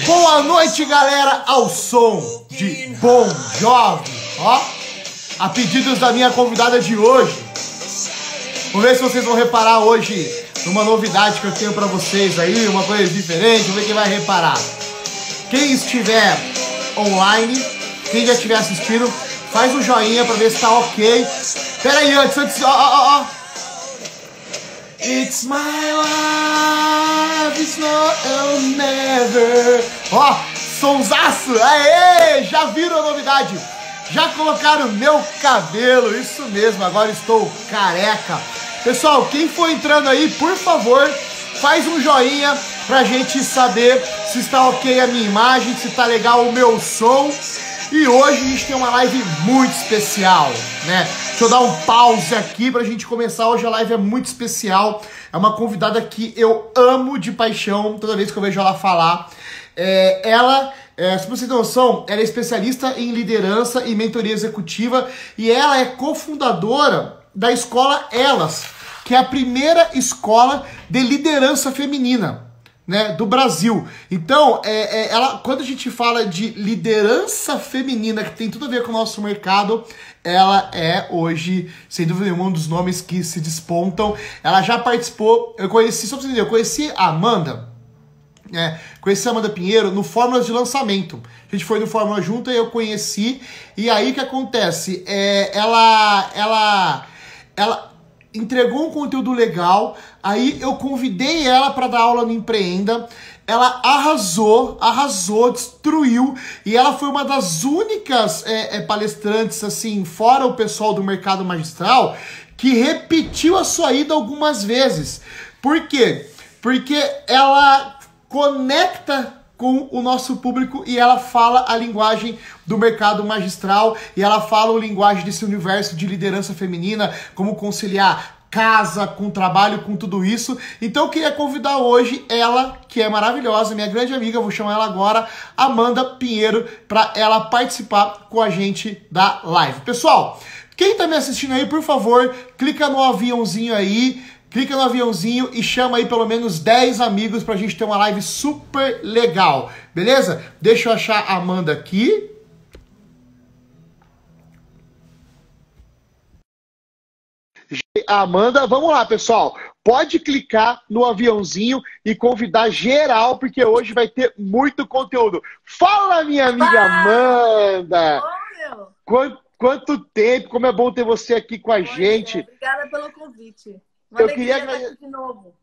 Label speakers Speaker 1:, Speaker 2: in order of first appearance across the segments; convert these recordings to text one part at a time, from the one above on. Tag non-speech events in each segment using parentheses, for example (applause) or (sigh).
Speaker 1: Boa noite, galera, ao som de Bom Jovem. Ó, a pedidos da minha convidada de hoje. Vamos ver se vocês vão reparar hoje numa novidade que eu tenho pra vocês aí, uma coisa diferente. Vamos ver quem vai reparar. Quem estiver online, quem já estiver assistindo, faz um joinha pra ver se tá ok. Pera aí, antes, antes, ó, ó, ó. It's my life, it's not never. Ó, sonsaço, aê! Já viram a novidade? Já colocaram meu cabelo, isso mesmo, agora estou careca. Pessoal, quem for entrando aí, por favor, faz um joinha pra gente saber se está ok a minha imagem, se está legal o meu som. E hoje a gente tem uma live muito especial, né? Deixa eu dar um pause aqui pra gente começar. Hoje a live é muito especial. É uma convidada que eu amo de paixão toda vez que eu vejo ela falar. É, ela, é, se vocês têm noção, ela é especialista em liderança e mentoria executiva e ela é cofundadora da escola Elas, que é a primeira escola de liderança feminina né, do Brasil. Então, é, é, ela, quando a gente fala de liderança feminina, que tem tudo a ver com o nosso mercado, ela é hoje, sem dúvida nenhuma, um dos nomes que se despontam. Ela já participou, eu conheci, só pra você entender, eu conheci a Amanda, é, conheci a Amanda Pinheiro no Fórmulas de Lançamento. A gente foi no Fórmula junto e eu conheci. E aí o que acontece? É, ela, ela, ela, entregou um conteúdo legal, aí eu convidei ela para dar aula no Empreenda. Ela arrasou, arrasou, destruiu e ela foi uma das únicas é, é, palestrantes, assim, fora o pessoal do mercado magistral, que repetiu a sua ida algumas vezes. Por quê? Porque ela conecta com o nosso público e ela fala a linguagem do mercado magistral e ela fala a linguagem desse universo de liderança feminina, como conciliar casa, com trabalho, com tudo isso. Então eu queria convidar hoje ela, que é maravilhosa, minha grande amiga, vou chamar ela agora, Amanda Pinheiro, para ela participar com a gente da live. Pessoal, quem tá me assistindo aí, por favor, clica no aviãozinho aí, clica no aviãozinho e chama aí pelo menos 10 amigos pra gente ter uma live super legal, beleza? Deixa eu achar a Amanda aqui. A Amanda, vamos lá, pessoal. Pode clicar no aviãozinho e convidar geral, porque hoje vai ter muito conteúdo. Fala, minha amiga Amanda! Quanto, quanto tempo, como é bom ter você aqui com a gente.
Speaker 2: Obrigada pelo convite.
Speaker 1: Uma eu queria agradecer de novo.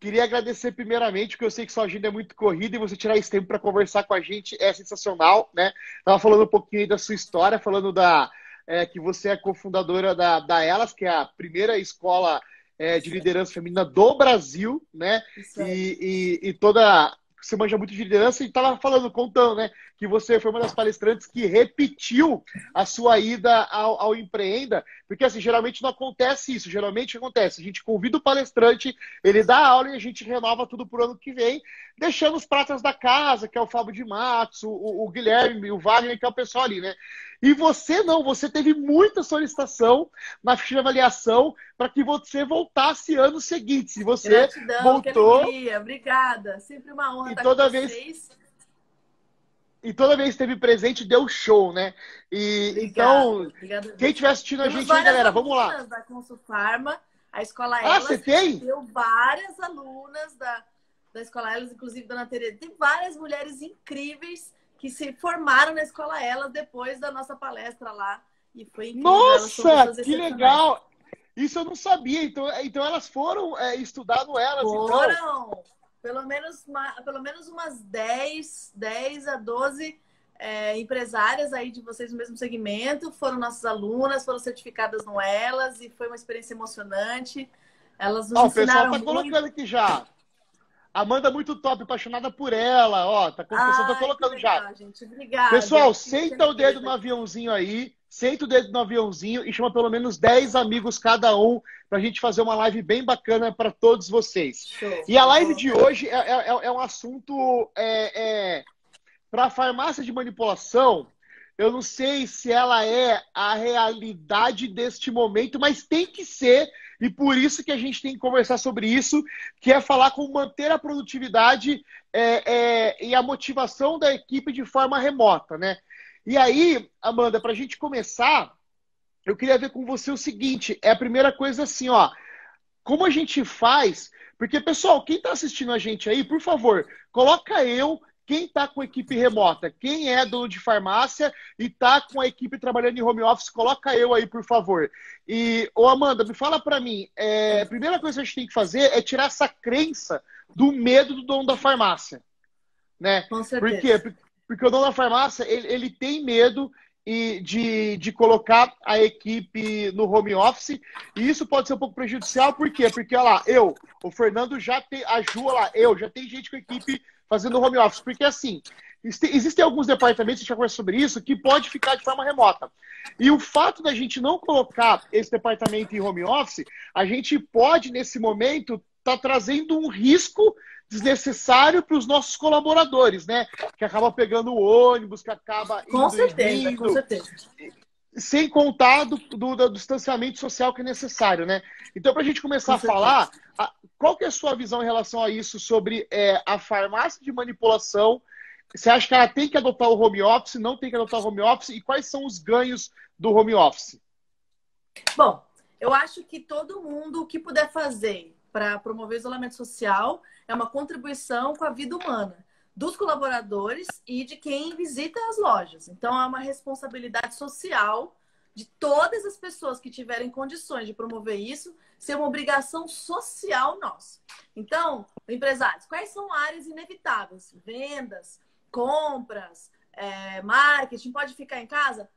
Speaker 1: Queria agradecer primeiramente, porque eu sei que sua agenda é muito corrida e você tirar esse tempo para conversar com a gente é sensacional, né? Tava falando um pouquinho aí da sua história, falando da é, que você é cofundadora da, da Elas, que é a primeira escola é, de liderança feminina do Brasil, né? E, e, e, toda você manja muito de liderança e estava falando, contando, né? Que você foi uma das palestrantes que repetiu a sua ida ao, ao Empreenda, porque assim, geralmente não acontece isso. Geralmente acontece, a gente convida o palestrante, ele dá aula e a gente renova tudo pro ano que vem, deixando os pratas da casa, que é o Fábio de Matos, o, o Guilherme, o Wagner, que é o pessoal ali, né? E você não, você teve muita solicitação na ficha de avaliação para que você voltasse anos seguintes. E você
Speaker 2: Gratidão,
Speaker 1: voltou.
Speaker 2: Que. Obrigada. Sempre uma honra
Speaker 1: e
Speaker 2: estar
Speaker 1: toda vez...
Speaker 2: vocês.
Speaker 1: E toda vez que esteve presente, deu show, né? E
Speaker 2: Obrigada,
Speaker 1: então,
Speaker 2: obrigada.
Speaker 1: quem estiver assistindo a
Speaker 2: Temos
Speaker 1: gente aí, galera, vamos lá.
Speaker 2: da Consulfarma, a escola
Speaker 1: Ah,
Speaker 2: Elas.
Speaker 1: você tem?
Speaker 2: Deu várias alunas da, da escola Elas, inclusive Dona Tereza. Tem várias mulheres incríveis que se formaram na escola Elas depois da nossa palestra lá. E foi incrível.
Speaker 1: Nossa, que legal! Isso eu não sabia. Então, então elas foram é, estudar no Elas, então.
Speaker 2: Foram pelo menos, uma- pelo menos umas 10, 10 a 12 é, empresárias aí de vocês no mesmo segmento. Foram nossas alunas, foram certificadas no Elas e foi uma experiência emocionante. Elas nos
Speaker 1: Ó, o pessoal
Speaker 2: ensinaram
Speaker 1: tá
Speaker 2: muito.
Speaker 1: colocando aqui já. Amanda muito top, apaixonada por ela. Ó, tá, o pessoal tá
Speaker 2: Ai,
Speaker 1: colocando
Speaker 2: que
Speaker 1: já.
Speaker 2: legal, Gente. Obrigada.
Speaker 1: Pessoal, senta o dedo no aviãozinho aí, senta o dedo no aviãozinho e chama pelo menos 10 amigos cada um pra gente fazer uma live bem bacana para todos vocês.
Speaker 2: Show.
Speaker 1: E a live de hoje é, é- é- é um assunto é, é, para farmácia de manipulação. Eu não sei se ela é a realidade deste momento, mas tem que ser e por isso que a gente tem que conversar sobre isso, que é falar como manter a produtividade é, é, e a motivação da equipe de forma remota, né? E aí, Amanda, para a gente começar, eu queria ver com você o seguinte: é a primeira coisa assim, ó. Como a gente faz? Porque, pessoal, quem está assistindo a gente aí, por favor, coloca eu quem está com equipe remota, quem é dono de farmácia e está com a equipe trabalhando em home office, coloca eu aí, por favor. E, ô Amanda, me fala para mim, é, a primeira coisa que a gente tem que fazer é tirar essa crença do medo do dono da farmácia. Né?
Speaker 2: Com certeza.
Speaker 1: Por quê? Porque o dono da farmácia, ele, ele tem medo e de, de colocar a equipe no home office. E isso pode ser um pouco prejudicial, por quê? Porque, olha lá, eu, o Fernando já tem, a Ju, olha lá, eu, já tem gente com equipe fazendo home office. Porque, assim, existem alguns departamentos, a gente já conversa sobre isso, que pode ficar de forma remota. E o fato da gente não colocar esse departamento em home office, a gente pode, nesse momento, estar tá trazendo um risco desnecessário para os nossos colaboradores, né? Que acaba pegando o ônibus, que acaba
Speaker 2: com certeza, com certeza.
Speaker 1: Sem contar do, do, do, distanciamento social que é necessário, né? Então, para a gente começar com a falar, a, qual que é a sua visão em relação a isso sobre é, a farmácia de manipulação? Você acha que ela tem que adotar o home office, não tem que adotar o home office? E quais são os ganhos do home office?
Speaker 2: Bom, eu acho que todo mundo, o que puder fazer para promover o isolamento social é uma contribuição com a vida humana dos colaboradores e de quem visita as lojas. Então, é uma responsabilidade social de todas as pessoas que tiverem condições de promover isso, ser uma obrigação social nossa. Então, empresários, quais são áreas inevitáveis? Vendas, compras, é, marketing, pode ficar em casa?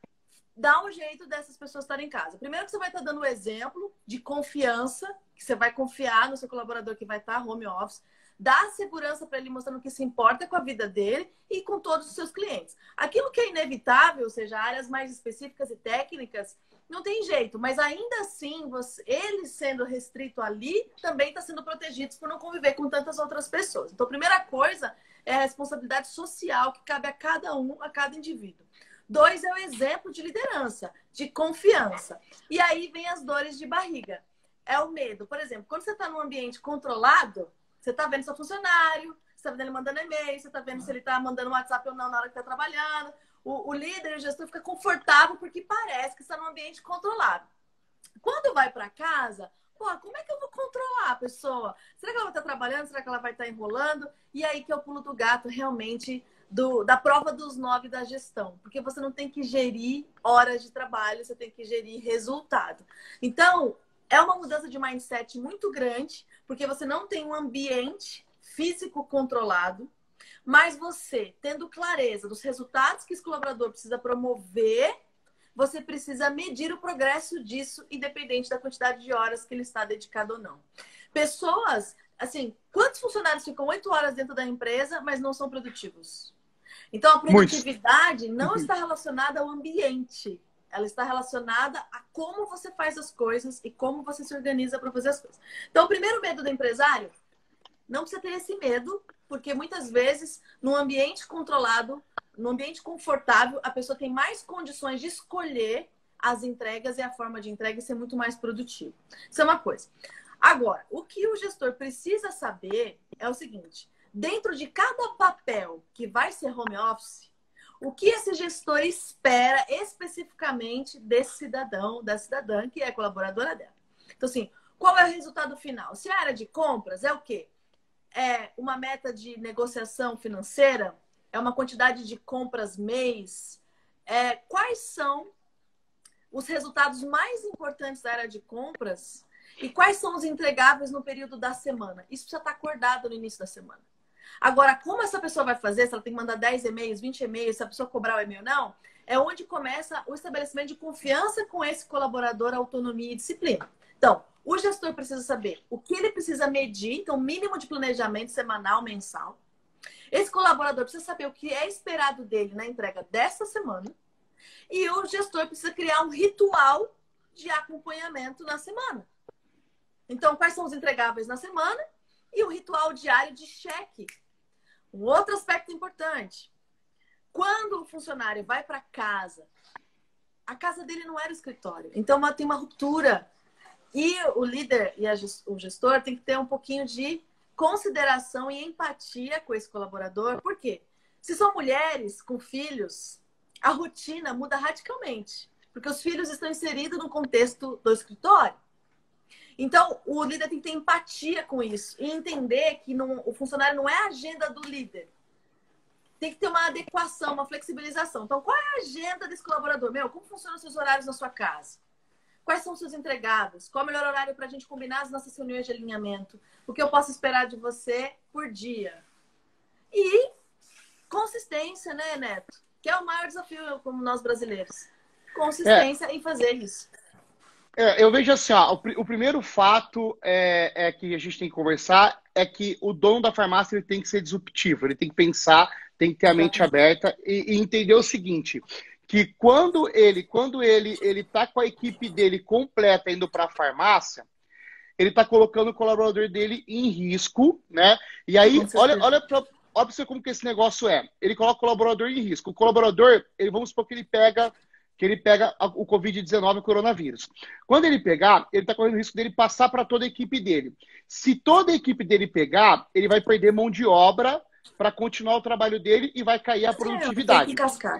Speaker 2: Dá um jeito dessas pessoas estarem em casa. Primeiro que você vai estar dando o um exemplo de confiança, que você vai confiar no seu colaborador que vai estar home office dá segurança para ele, mostrando que se importa com a vida dele e com todos os seus clientes. Aquilo que é inevitável, ou seja, áreas mais específicas e técnicas, não tem jeito, mas ainda assim, você, ele sendo restrito ali, também está sendo protegido por não conviver com tantas outras pessoas. Então, a primeira coisa é a responsabilidade social que cabe a cada um, a cada indivíduo. Dois é o exemplo de liderança, de confiança. E aí vem as dores de barriga. É o medo. Por exemplo, quando você está num ambiente controlado, você está vendo seu funcionário, você está vendo ele mandando e-mail, você está vendo se ele está mandando WhatsApp ou não na hora que está trabalhando. O, o, líder, o gestor fica confortável porque parece que está num ambiente controlado. Quando vai para casa, pô, como é que eu vou controlar a pessoa? Será que ela vai estar tá trabalhando? Será que ela vai estar tá enrolando? E aí que é o pulo do gato realmente do, da prova dos nove da gestão. Porque você não tem que gerir horas de trabalho, você tem que gerir resultado. Então, é uma mudança de mindset muito grande, porque você não tem um ambiente físico controlado, mas você, tendo clareza dos resultados que esse colaborador precisa promover, você precisa medir o progresso disso, independente da quantidade de horas que ele está dedicado ou não. Pessoas, assim, quantos funcionários ficam oito horas dentro da empresa, mas não são produtivos? Então, a produtividade Muitos. não está relacionada ao ambiente. Ela está relacionada a como você faz as coisas e como você se organiza para fazer as coisas. Então, o primeiro medo do empresário, não precisa ter esse medo, porque muitas vezes, num ambiente controlado, num ambiente confortável, a pessoa tem mais condições de escolher as entregas e a forma de entrega e ser muito mais produtivo. Isso é uma coisa. Agora, o que o gestor precisa saber é o seguinte: dentro de cada papel que vai ser home office, o que esse gestor espera especificamente desse cidadão, da cidadã que é colaboradora dela. Então, assim, qual é o resultado final? Se a área de compras é o quê? É uma meta de negociação financeira? É uma quantidade de compras mês? É, quais são os resultados mais importantes da área de compras? E quais são os entregáveis no período da semana? Isso precisa estar acordado no início da semana. Agora, como essa pessoa vai fazer, se ela tem que mandar 10 e-mails, 20 e-mails, se a pessoa cobrar o e-mail não, é onde começa o estabelecimento de confiança com esse colaborador, autonomia e disciplina. Então, o gestor precisa saber o que ele precisa medir, então, mínimo de planejamento semanal, mensal. Esse colaborador precisa saber o que é esperado dele na entrega dessa semana. E o gestor precisa criar um ritual de acompanhamento na semana. Então, quais são os entregáveis na semana? E o ritual diário de cheque um outro aspecto importante. Quando o funcionário vai para casa, a casa dele não era o escritório. Então tem uma ruptura E o líder e o gestor tem que ter um pouquinho de consideração e empatia com esse colaborador. Por quê? Se são mulheres com filhos, a rotina muda radicalmente, porque os filhos estão inseridos no contexto do escritório. Então, o líder tem que ter empatia com isso e entender que não, o funcionário não é a agenda do líder. Tem que ter uma adequação, uma flexibilização. Então, qual é a agenda desse colaborador? Meu, como funcionam os seus horários na sua casa? Quais são os seus entregados? Qual é o melhor horário para a gente combinar as nossas reuniões de alinhamento? O que eu posso esperar de você por dia? E consistência, né, Neto? Que é o maior desafio como nós brasileiros. Consistência é. em fazer isso.
Speaker 1: É, eu vejo assim, ó, o, o primeiro fato é, é, que a gente tem que conversar é que o dono da farmácia ele tem que ser disruptivo, ele tem que pensar, tem que ter a mente aberta e, e entender o seguinte, que quando ele, quando ele, ele tá com a equipe dele completa indo para a farmácia, ele está colocando o colaborador dele em risco, né? E aí, olha, olha para olha como que esse negócio é. Ele coloca o colaborador em risco. O colaborador, ele, vamos supor que ele pega que ele pega o Covid-19, o coronavírus. Quando ele pegar, ele está correndo o risco dele passar para toda a equipe dele. Se toda a equipe dele pegar, ele vai perder mão de obra para continuar o trabalho dele e vai cair a produtividade.
Speaker 2: É, tem que cascar.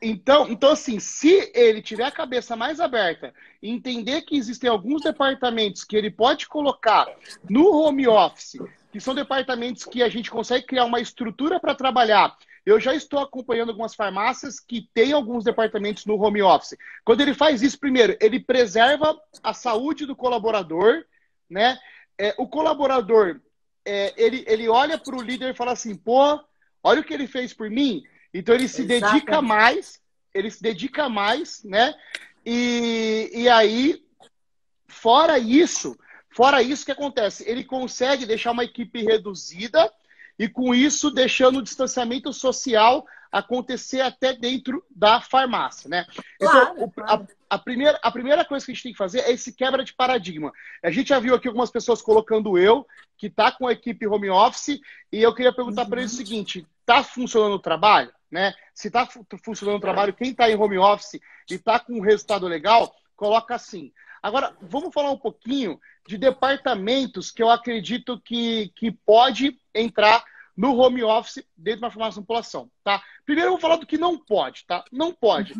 Speaker 1: Então, então, assim, se ele tiver a cabeça mais aberta e entender que existem alguns departamentos que ele pode colocar no home office, que são departamentos que a gente consegue criar uma estrutura para trabalhar eu já estou acompanhando algumas farmácias que têm alguns departamentos no home office. Quando ele faz isso, primeiro, ele preserva a saúde do colaborador, né? É, o colaborador, é, ele, ele olha para o líder e fala assim, pô, olha o que ele fez por mim. Então ele se Exatamente. dedica mais, ele se dedica mais, né? E, e aí, fora isso, fora isso que acontece, ele consegue deixar uma equipe reduzida e com isso deixando o distanciamento social acontecer até dentro da farmácia, né? Então, claro, então, claro. A, a, primeira, a primeira coisa que a gente tem que fazer é esse quebra de paradigma. A gente já viu aqui algumas pessoas colocando eu, que está com a equipe home office, e eu queria perguntar uhum. para eles o seguinte: está funcionando o trabalho? Né? Se está funcionando o trabalho, quem está em home office e está com um resultado legal, coloca assim. Agora, vamos falar um pouquinho de departamentos que eu acredito que, que pode entrar no home office dentro da farmácia de população, tá? Primeiro eu vou falar do que não pode, tá? Não pode.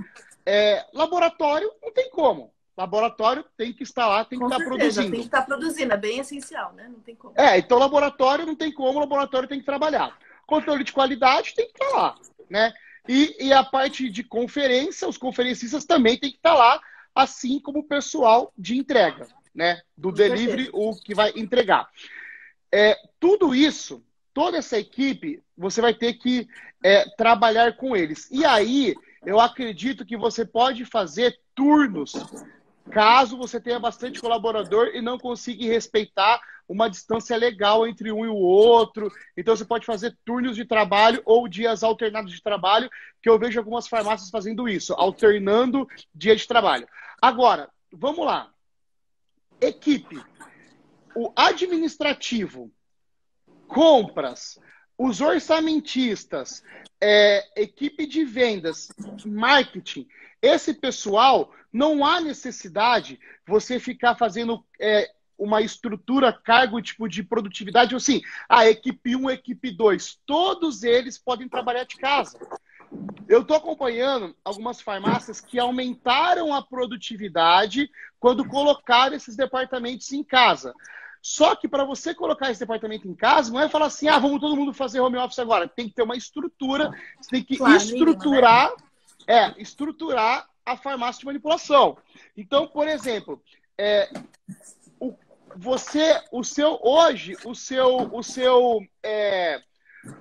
Speaker 1: É, laboratório não tem como. Laboratório tem que estar lá, tem que Com estar certeza, produzindo.
Speaker 2: Tem que estar produzindo, é bem essencial, né? Não tem como.
Speaker 1: É, então laboratório não tem como, laboratório tem que trabalhar. Controle de qualidade tem que estar lá, né? E, e a parte de conferência, os conferencistas também tem que estar lá, assim como o pessoal de entrega, né? Do delivery, o que vai entregar. É, tudo isso toda essa equipe, você vai ter que é, trabalhar com eles. E aí, eu acredito que você pode fazer turnos, caso você tenha bastante colaborador e não consiga respeitar uma distância legal entre um e o outro. Então, você pode fazer turnos de trabalho ou dias alternados de trabalho, que eu vejo algumas farmácias fazendo isso, alternando dia de trabalho. Agora, vamos lá. Equipe. O administrativo compras, os orçamentistas, é, equipe de vendas, marketing, esse pessoal, não há necessidade você ficar fazendo é, uma estrutura, cargo tipo de produtividade, assim, a equipe 1, equipe 2, todos eles podem trabalhar de casa. Eu estou acompanhando algumas farmácias que aumentaram a produtividade quando colocaram esses departamentos em casa. Só que para você colocar esse departamento em casa, não é falar assim, ah, vamos todo mundo fazer home office agora. Tem que ter uma estrutura, você tem que claro, estruturar, né? é, estruturar a farmácia de manipulação. Então, por exemplo, é, o, você, o seu, hoje, o seu, o seu, é,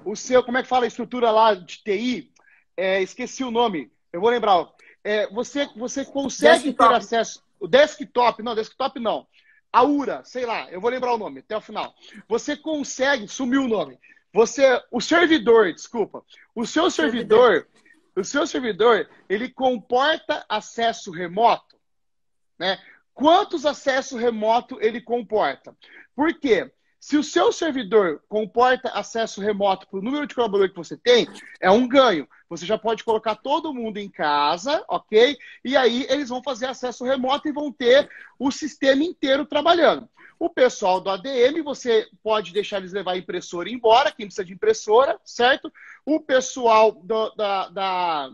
Speaker 1: o seu, como é que fala a estrutura lá de TI? É, esqueci o nome, eu vou lembrar. É, você, você consegue desktop. ter acesso, o desktop, não, desktop não a URA, sei lá, eu vou lembrar o nome até o final. Você consegue, sumiu o nome. Você, o servidor, desculpa, o seu servidor, o seu servidor, ele comporta acesso remoto, né? Quantos acessos remoto ele comporta? Por quê? Se o seu servidor comporta acesso remoto para o número de colaboradores que você tem, é um ganho. Você já pode colocar todo mundo em casa, ok? E aí eles vão fazer acesso remoto e vão ter o sistema inteiro trabalhando. O pessoal do ADM, você pode deixar eles levar a impressora embora, quem precisa de impressora, certo? O pessoal do, da, da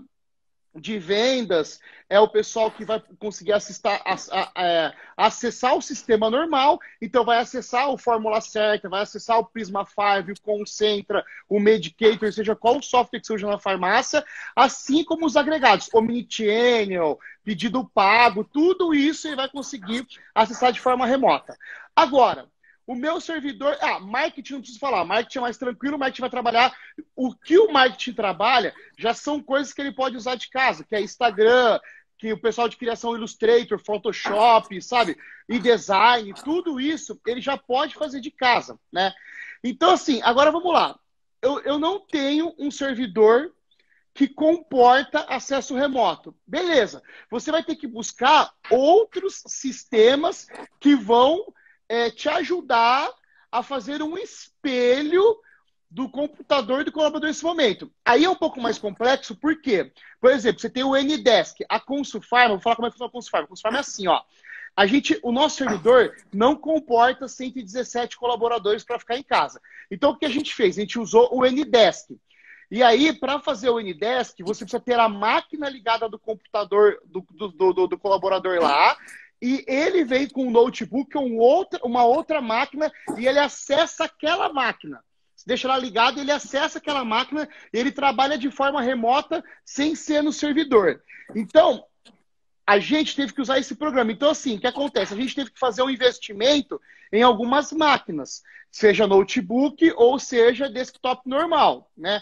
Speaker 1: de vendas, é o pessoal que vai conseguir assistar, a, a, a, é, acessar o sistema normal, então vai acessar o Fórmula Certa, vai acessar o Prisma 5, o Concentra, o Medicator, seja qual software que usa na farmácia, assim como os agregados, Omnichannel, pedido pago, tudo isso ele vai conseguir acessar de forma remota. Agora, o meu servidor. Ah, marketing não preciso falar. Marketing é mais tranquilo, o marketing vai trabalhar. O que o marketing trabalha já são coisas que ele pode usar de casa, que é Instagram, que o pessoal de criação Illustrator, Photoshop, sabe? E design, tudo isso ele já pode fazer de casa, né? Então, assim, agora vamos lá. Eu, eu não tenho um servidor que comporta acesso remoto. Beleza. Você vai ter que buscar outros sistemas que vão é, te ajudar a fazer um espelho do computador do colaborador nesse momento. Aí é um pouco mais complexo, por quê? Por exemplo, você tem o Ndesk, a Consulfarm, vou falar como é que funciona a Consulfarm. A Consulfarm é assim, ó. A gente, o nosso servidor não comporta 117 colaboradores para ficar em casa. Então, o que a gente fez? A gente usou o Ndesk. E aí, para fazer o Ndesk, você precisa ter a máquina ligada do computador do, do, do, do colaborador lá e ele vem com um notebook um outra, uma outra máquina e ele acessa aquela máquina. Você deixa lá ligado, ele acessa aquela máquina e ele trabalha de forma remota sem ser no servidor. Então, a gente teve que usar esse programa. Então, assim, o que acontece? A gente teve que fazer um investimento em algumas máquinas, seja notebook ou seja desktop normal, né?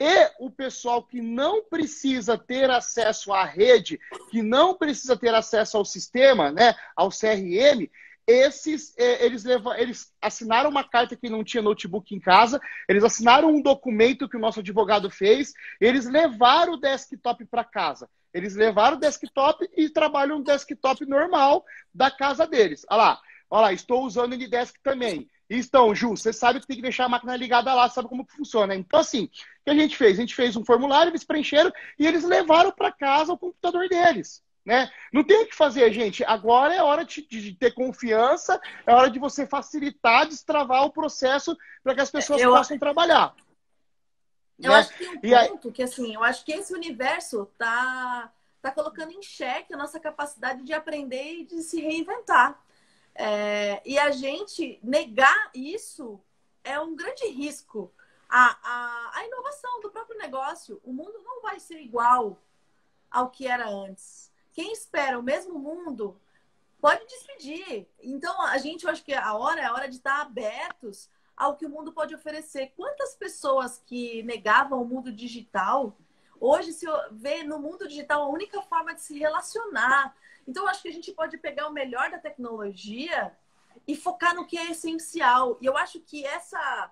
Speaker 1: E o pessoal que não precisa ter acesso à rede, que não precisa ter acesso ao sistema, né, ao CRM, esses é, eles, levam, eles assinaram uma carta que não tinha notebook em casa, eles assinaram um documento que o nosso advogado fez, eles levaram o desktop para casa. Eles levaram o desktop e trabalham no desktop normal da casa deles. Olha lá, olha lá, estou usando o Ndesk também. Então, Ju, você sabe que tem que deixar a máquina ligada lá, sabe como funciona. Então, assim, que a gente fez? A gente fez um formulário, eles preencheram e eles levaram para casa o computador deles. Né? Não tem o que fazer, gente. Agora é hora de, de ter confiança, é hora de você facilitar, destravar o processo para que as pessoas eu, possam trabalhar.
Speaker 2: Eu né? acho que tem um ponto aí... que, assim, eu acho que esse universo tá, tá colocando em xeque a nossa capacidade de aprender e de se reinventar. É, e a gente negar isso é um grande risco. A, a, a inovação do próprio negócio, o mundo não vai ser igual ao que era antes. Quem espera o mesmo mundo pode despedir. Então, a gente, eu acho que a hora é a hora de estar abertos ao que o mundo pode oferecer. Quantas pessoas que negavam o mundo digital, hoje se vê no mundo digital a única forma de se relacionar, então, eu acho que a gente pode pegar o melhor da tecnologia e focar no que é essencial. E eu acho que essa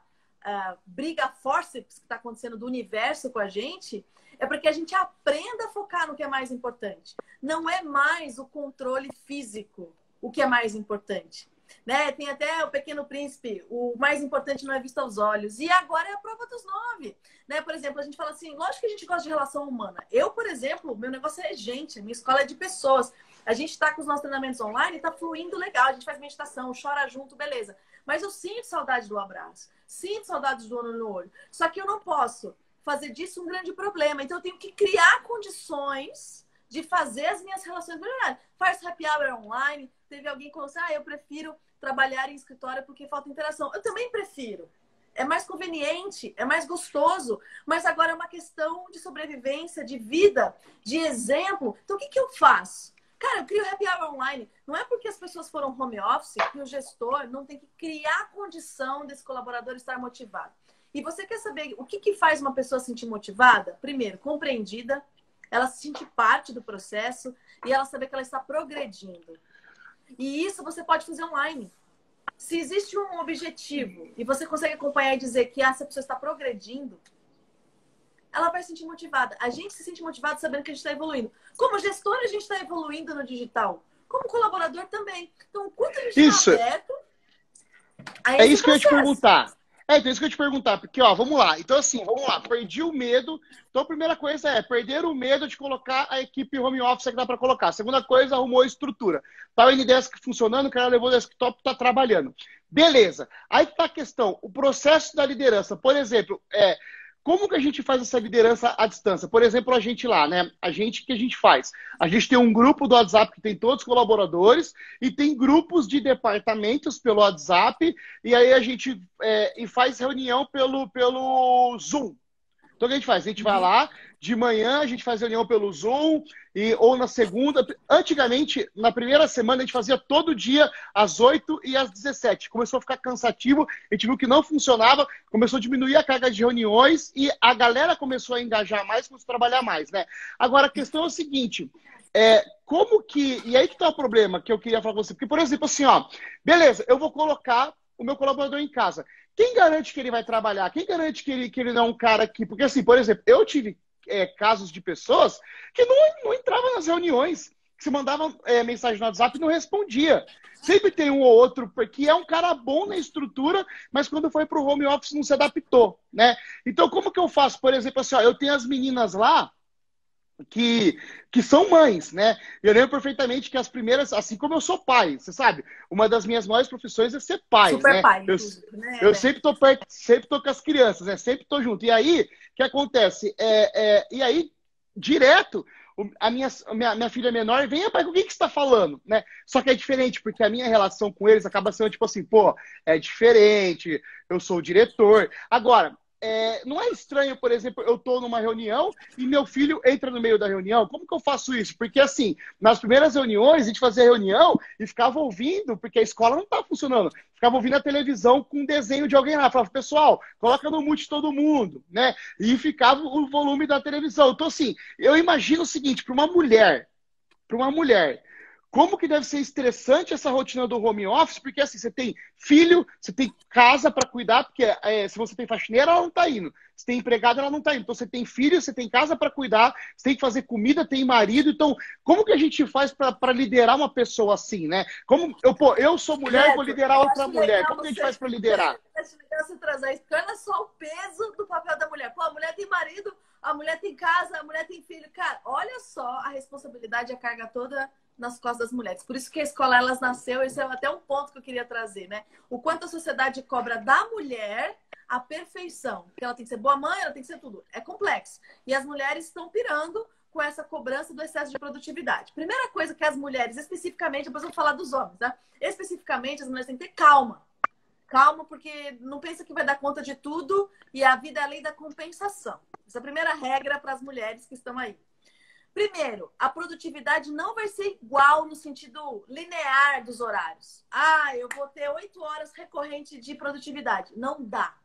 Speaker 2: briga forceps que está acontecendo do universo com a gente é para que a gente aprenda a focar no que é mais importante. Não é mais o controle físico o que é mais importante. Né? Tem até o Pequeno Príncipe, o mais importante não é visto aos olhos. E agora é a prova dos nove. Né? Por exemplo, a gente fala assim, lógico que a gente gosta de relação humana. Eu, por exemplo, meu negócio é gente, minha escola é de pessoas. A gente está com os nossos treinamentos online, está fluindo legal, a gente faz meditação, chora junto, beleza. Mas eu sinto saudade do abraço, sinto saudade do olho no olho. Só que eu não posso fazer disso um grande problema. Então eu tenho que criar condições de fazer as minhas relações melhorarem. Faz happy hour online. Teve alguém que falou assim: ah, eu prefiro trabalhar em escritório porque falta interação. Eu também prefiro. É mais conveniente, é mais gostoso, mas agora é uma questão de sobrevivência, de vida, de exemplo. Então, o que, que eu faço? Cara, eu crio happy hour online. Não é porque as pessoas foram home office que o gestor não tem que criar a condição desse colaborador estar motivado. E você quer saber o que, que faz uma pessoa se sentir motivada? Primeiro, compreendida, ela se sentir parte do processo e ela saber que ela está progredindo. E isso você pode fazer online. Se existe um objetivo e você consegue acompanhar e dizer que essa pessoa está progredindo, ela vai se sentir motivada. A gente se sente motivado sabendo que a gente está evoluindo. Como gestor, a gente está evoluindo no digital. Como colaborador também. Então, quanto a gente está aberto
Speaker 1: é isso que eu ia te perguntar. É, então isso que eu ia te perguntar, porque, ó, vamos lá. Então, assim, vamos lá, perdi o medo. Então, a primeira coisa é perder o medo de colocar a equipe home office que dá para colocar. segunda coisa, arrumou a estrutura. Tá o Ndesk funcionando, o cara levou o desktop, tá trabalhando. Beleza. Aí tá a questão, o processo da liderança. Por exemplo, é, como que a gente faz essa liderança à distância? Por exemplo, a gente lá, né? A gente, o que a gente faz? A gente tem um grupo do WhatsApp que tem todos os colaboradores e tem grupos de departamentos pelo WhatsApp e aí a gente é, e faz reunião pelo, pelo Zoom. Então o que a gente faz? A gente vai lá, de manhã a gente faz reunião pelo Zoom, e, ou na segunda. Antigamente, na primeira semana, a gente fazia todo dia às 8 e às 17. Começou a ficar cansativo, a gente viu que não funcionava, começou a diminuir a carga de reuniões e a galera começou a engajar mais, começou a trabalhar mais, né? Agora, a questão é o seguinte. É, como que. E aí que tá o problema que eu queria falar com você. Porque, por exemplo, assim, ó, beleza, eu vou colocar o meu colaborador em casa. Quem garante que ele vai trabalhar? Quem garante que ele, que ele não é um cara que. Porque, assim, por exemplo, eu tive é, casos de pessoas que não, não entravam nas reuniões, que se mandavam é, mensagem no WhatsApp e não respondia. Sempre tem um ou outro que é um cara bom na estrutura, mas quando foi para o home office não se adaptou, né? Então, como que eu faço? Por exemplo, assim, ó, eu tenho as meninas lá que, que são mães, né? Eu lembro perfeitamente que as primeiras, assim como eu sou pai, você sabe, uma das minhas maiores profissões é ser pai, Super né? pai, eu, né? eu sempre tô perto, sempre tô com as crianças, né? Sempre tô junto. E aí, o que acontece? É, é, e aí, direto, a minha, minha, minha filha menor vem, pai, com o que, que você está falando? Né? Só que é diferente, porque a minha relação com eles acaba sendo tipo assim, pô, é diferente, eu sou o diretor. Agora, é, não é estranho, por exemplo, eu estou numa reunião e meu filho entra no meio da reunião. Como que eu faço isso? Porque, assim, nas primeiras reuniões, a gente fazia reunião e ficava ouvindo, porque a escola não está funcionando. Ficava ouvindo a televisão com um desenho de alguém lá. Falava, pessoal, coloca no mute todo mundo, né? E ficava o volume da televisão. Então, assim, eu imagino o seguinte: para uma mulher, para uma mulher como que deve ser estressante essa rotina do home office, porque assim, você tem filho, você tem casa para cuidar, porque é, se você tem faxineira, ela não está indo. Se tem empregada, ela não está indo. Então você tem filho, você tem casa para cuidar, você tem que fazer comida, tem marido. Então, como que a gente faz para liderar uma pessoa assim, né? Como eu, pô, eu sou mulher, e vou liderar outra mulher. Como que a gente faz para liderar?
Speaker 2: Você trazer isso, porque olha só o peso do papel da mulher. Pô, a mulher tem marido, a mulher tem casa, a mulher tem filho. Cara, olha só a responsabilidade, a carga toda nas costas das mulheres. Por isso que a escola elas nasceu, esse é até um ponto que eu queria trazer, né? O quanto a sociedade cobra da mulher a perfeição, que ela tem que ser boa mãe, ela tem que ser tudo. É complexo. E as mulheres estão pirando com essa cobrança do excesso de produtividade. Primeira coisa que as mulheres, especificamente, depois eu vou falar dos homens, tá? Especificamente, as mulheres têm que ter calma. Calma, porque não pensa que vai dar conta de tudo e a vida é a lei da compensação. Essa é a primeira regra para as mulheres que estão aí. Primeiro, a produtividade não vai ser igual no sentido linear dos horários. Ah, eu vou ter oito horas recorrente de produtividade. Não dá.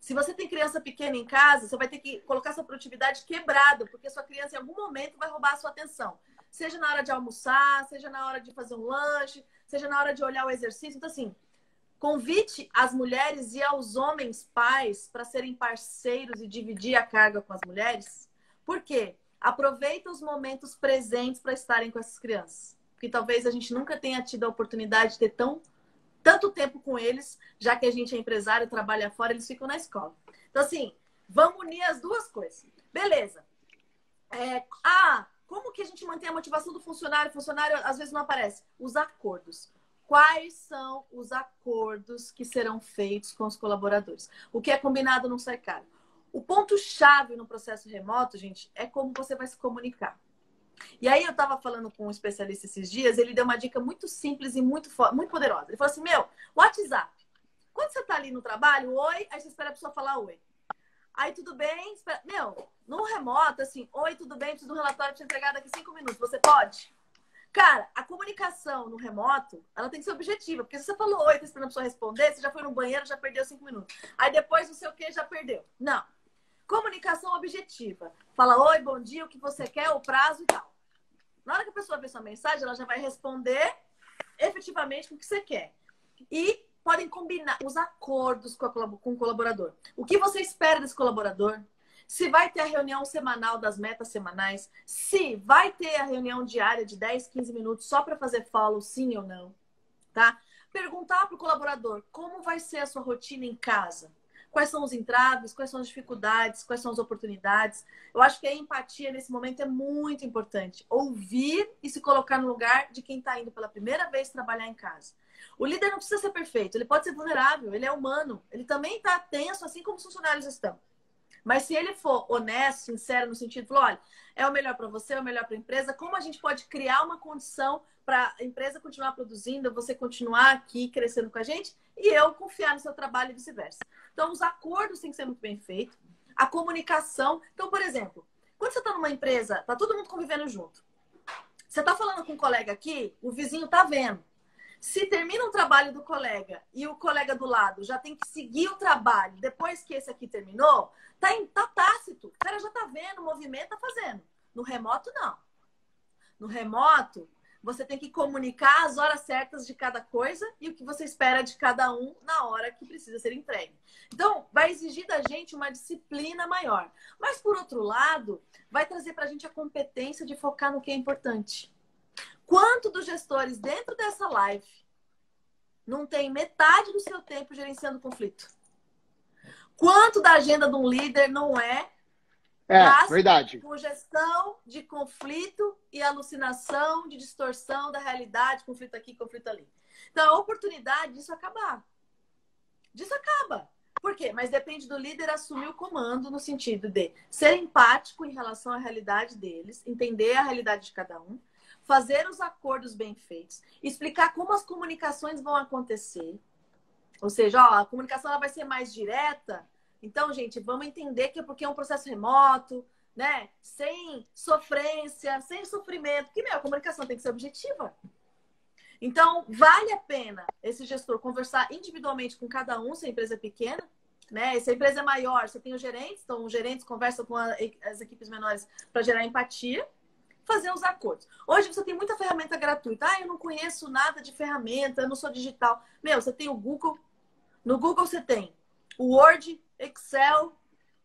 Speaker 2: Se você tem criança pequena em casa, você vai ter que colocar sua produtividade quebrada, porque sua criança em algum momento vai roubar a sua atenção. Seja na hora de almoçar, seja na hora de fazer um lanche, seja na hora de olhar o exercício. Então, assim, convite as mulheres e aos homens pais para serem parceiros e dividir a carga com as mulheres. Por quê? Aproveita os momentos presentes para estarem com essas crianças. Porque talvez a gente nunca tenha tido a oportunidade de ter tão, tanto tempo com eles, já que a gente é empresário, trabalha fora, eles ficam na escola. Então, assim, vamos unir as duas coisas. Beleza. É, ah, como que a gente mantém a motivação do funcionário? O funcionário às vezes não aparece. Os acordos. Quais são os acordos que serão feitos com os colaboradores? O que é combinado não sai caro. O ponto-chave no processo remoto, gente, é como você vai se comunicar. E aí eu estava falando com um especialista esses dias, ele deu uma dica muito simples e muito, muito poderosa. Ele falou assim, meu, WhatsApp. Quando você está ali no trabalho, oi, aí você espera a pessoa falar oi. Aí tudo bem, espera... meu, no remoto, assim, oi, tudo bem, preciso de um relatório te entregar daqui cinco minutos. Você pode? Cara, a comunicação no remoto, ela tem que ser objetiva. Porque se você falou oi, tá esperando a pessoa responder, você já foi no banheiro, já perdeu cinco minutos. Aí depois não sei o que, já perdeu. Não. Comunicação objetiva. Fala, oi, bom dia, o que você quer, o prazo e tal. Na hora que a pessoa vê sua mensagem, ela já vai responder efetivamente o que você quer. E podem combinar os acordos com, com o colaborador. O que você espera desse colaborador? Se vai ter a reunião semanal das metas semanais? Se vai ter a reunião diária de 10, 15 minutos só para fazer follow, sim ou não? Tá? perguntar para o colaborador como vai ser a sua rotina em casa. Quais são os entraves, quais são as dificuldades, quais são as oportunidades. Eu acho que a empatia nesse momento é muito importante. Ouvir e se colocar no lugar de quem está indo pela primeira vez trabalhar em casa. O líder não precisa ser perfeito, ele pode ser vulnerável, ele é humano, ele também está tenso, assim como os funcionários estão. Mas se ele for honesto, sincero, no sentido olha, é o melhor para você, é o melhor para a empresa, como a gente pode criar uma condição para a empresa continuar produzindo, você continuar aqui crescendo com a gente e eu confiar no seu trabalho e vice-versa. Então, os acordos têm que ser muito bem feitos, a comunicação. Então, por exemplo, quando você está numa empresa, tá todo mundo convivendo junto. Você está falando com um colega aqui, o vizinho está vendo. Se termina um trabalho do colega e o colega do lado já tem que seguir o trabalho depois que esse aqui terminou, tá, em, tá tácito. O cara já tá vendo, o movimento tá fazendo. No remoto, não. No remoto, você tem que comunicar as horas certas de cada coisa e o que você espera de cada um na hora que precisa ser entregue. Então, vai exigir da gente uma disciplina maior. Mas, por outro lado, vai trazer para a gente a competência de focar no que é importante. Quanto dos gestores dentro dessa live não tem metade do seu tempo gerenciando conflito? Quanto da agenda de um líder não é
Speaker 1: é, verdade.
Speaker 2: Com gestão de conflito e alucinação, de distorção da realidade, conflito aqui, conflito ali. Então, a oportunidade disso acabar. Disso acaba. Por quê? Mas depende do líder assumir o comando no sentido de ser empático em relação à realidade deles, entender a realidade de cada um, fazer os acordos bem feitos, explicar como as comunicações vão acontecer. Ou seja, ó, a comunicação ela vai ser mais direta. Então, gente, vamos entender que é porque é um processo remoto, né? Sem sofrência, sem sofrimento. Porque, meu, a comunicação tem que ser objetiva. Então, vale a pena esse gestor conversar individualmente com cada um, se a empresa é pequena, né? Se a empresa é maior, você tem os gerentes, então os gerentes conversam com a, as equipes menores para gerar empatia fazer os acordos. Hoje você tem muita ferramenta gratuita. Ah, eu não conheço nada de ferramenta, eu não sou digital. Meu, você tem o Google. No Google você tem o Word, Excel,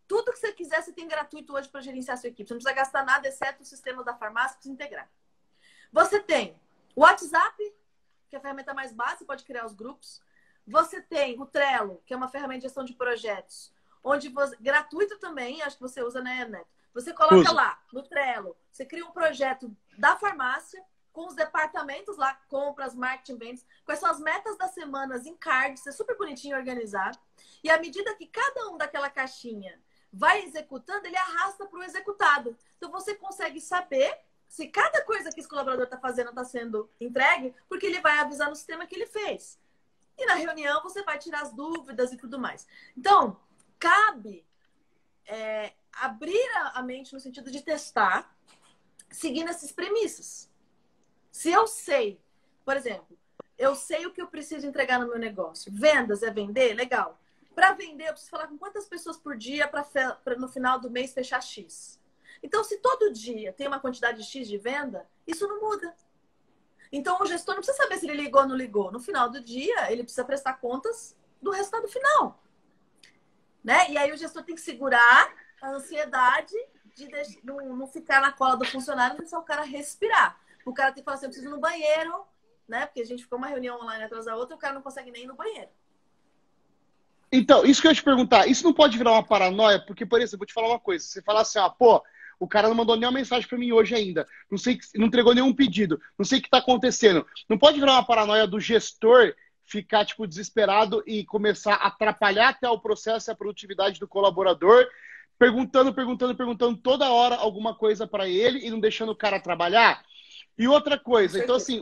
Speaker 2: tudo que você quiser você tem gratuito hoje para gerenciar a sua equipe. Você não precisa gastar nada, exceto o sistema da farmácia para se integrar. Você tem o WhatsApp, que é a ferramenta mais básica, você pode criar os grupos. Você tem o Trello, que é uma ferramenta de gestão de projetos, onde você, gratuito também, acho que você usa, né, Neto? Você coloca Uso. lá no Trello, você cria um projeto da farmácia com os departamentos lá, compras, marketing, vendas, são as metas das semanas em cards, é super bonitinho organizado. E à medida que cada um daquela caixinha vai executando, ele arrasta para o executado. Então você consegue saber se cada coisa que esse colaborador está fazendo está sendo entregue, porque ele vai avisar no sistema que ele fez. E na reunião você vai tirar as dúvidas e tudo mais. Então, cabe é, abrir a mente no sentido de testar, seguindo essas premissas. Se eu sei, por exemplo, eu sei o que eu preciso entregar no meu negócio. Vendas é vender? Legal. Para vender, eu preciso falar com quantas pessoas por dia para no final do mês fechar X. Então, se todo dia tem uma quantidade X de venda, isso não muda. Então, o gestor não precisa saber se ele ligou ou não ligou. No final do dia, ele precisa prestar contas do resultado final. Né? E aí, o gestor tem que segurar a ansiedade de não, não, ficar na cola do funcionário, deixar o cara respirar. O cara tem que falar assim, eu preciso ir no banheiro, né? Porque a gente ficou uma reunião online atrás da outra, o cara não consegue nem ir no banheiro.
Speaker 1: Então, isso que eu ia te perguntar, isso não pode virar uma paranoia? Porque, por exemplo, vou te falar uma coisa. Você fala assim, ah, pô, o cara não mandou nenhuma mensagem para mim hoje ainda. Não sei, não entregou nenhum pedido. Não sei o que está acontecendo. Não pode virar uma paranoia do gestor ficar tipo desesperado e começar a atrapalhar até o processo e a produtividade do colaborador perguntando, perguntando, perguntando toda hora alguma coisa para ele e não deixando o cara trabalhar. E outra coisa, então assim,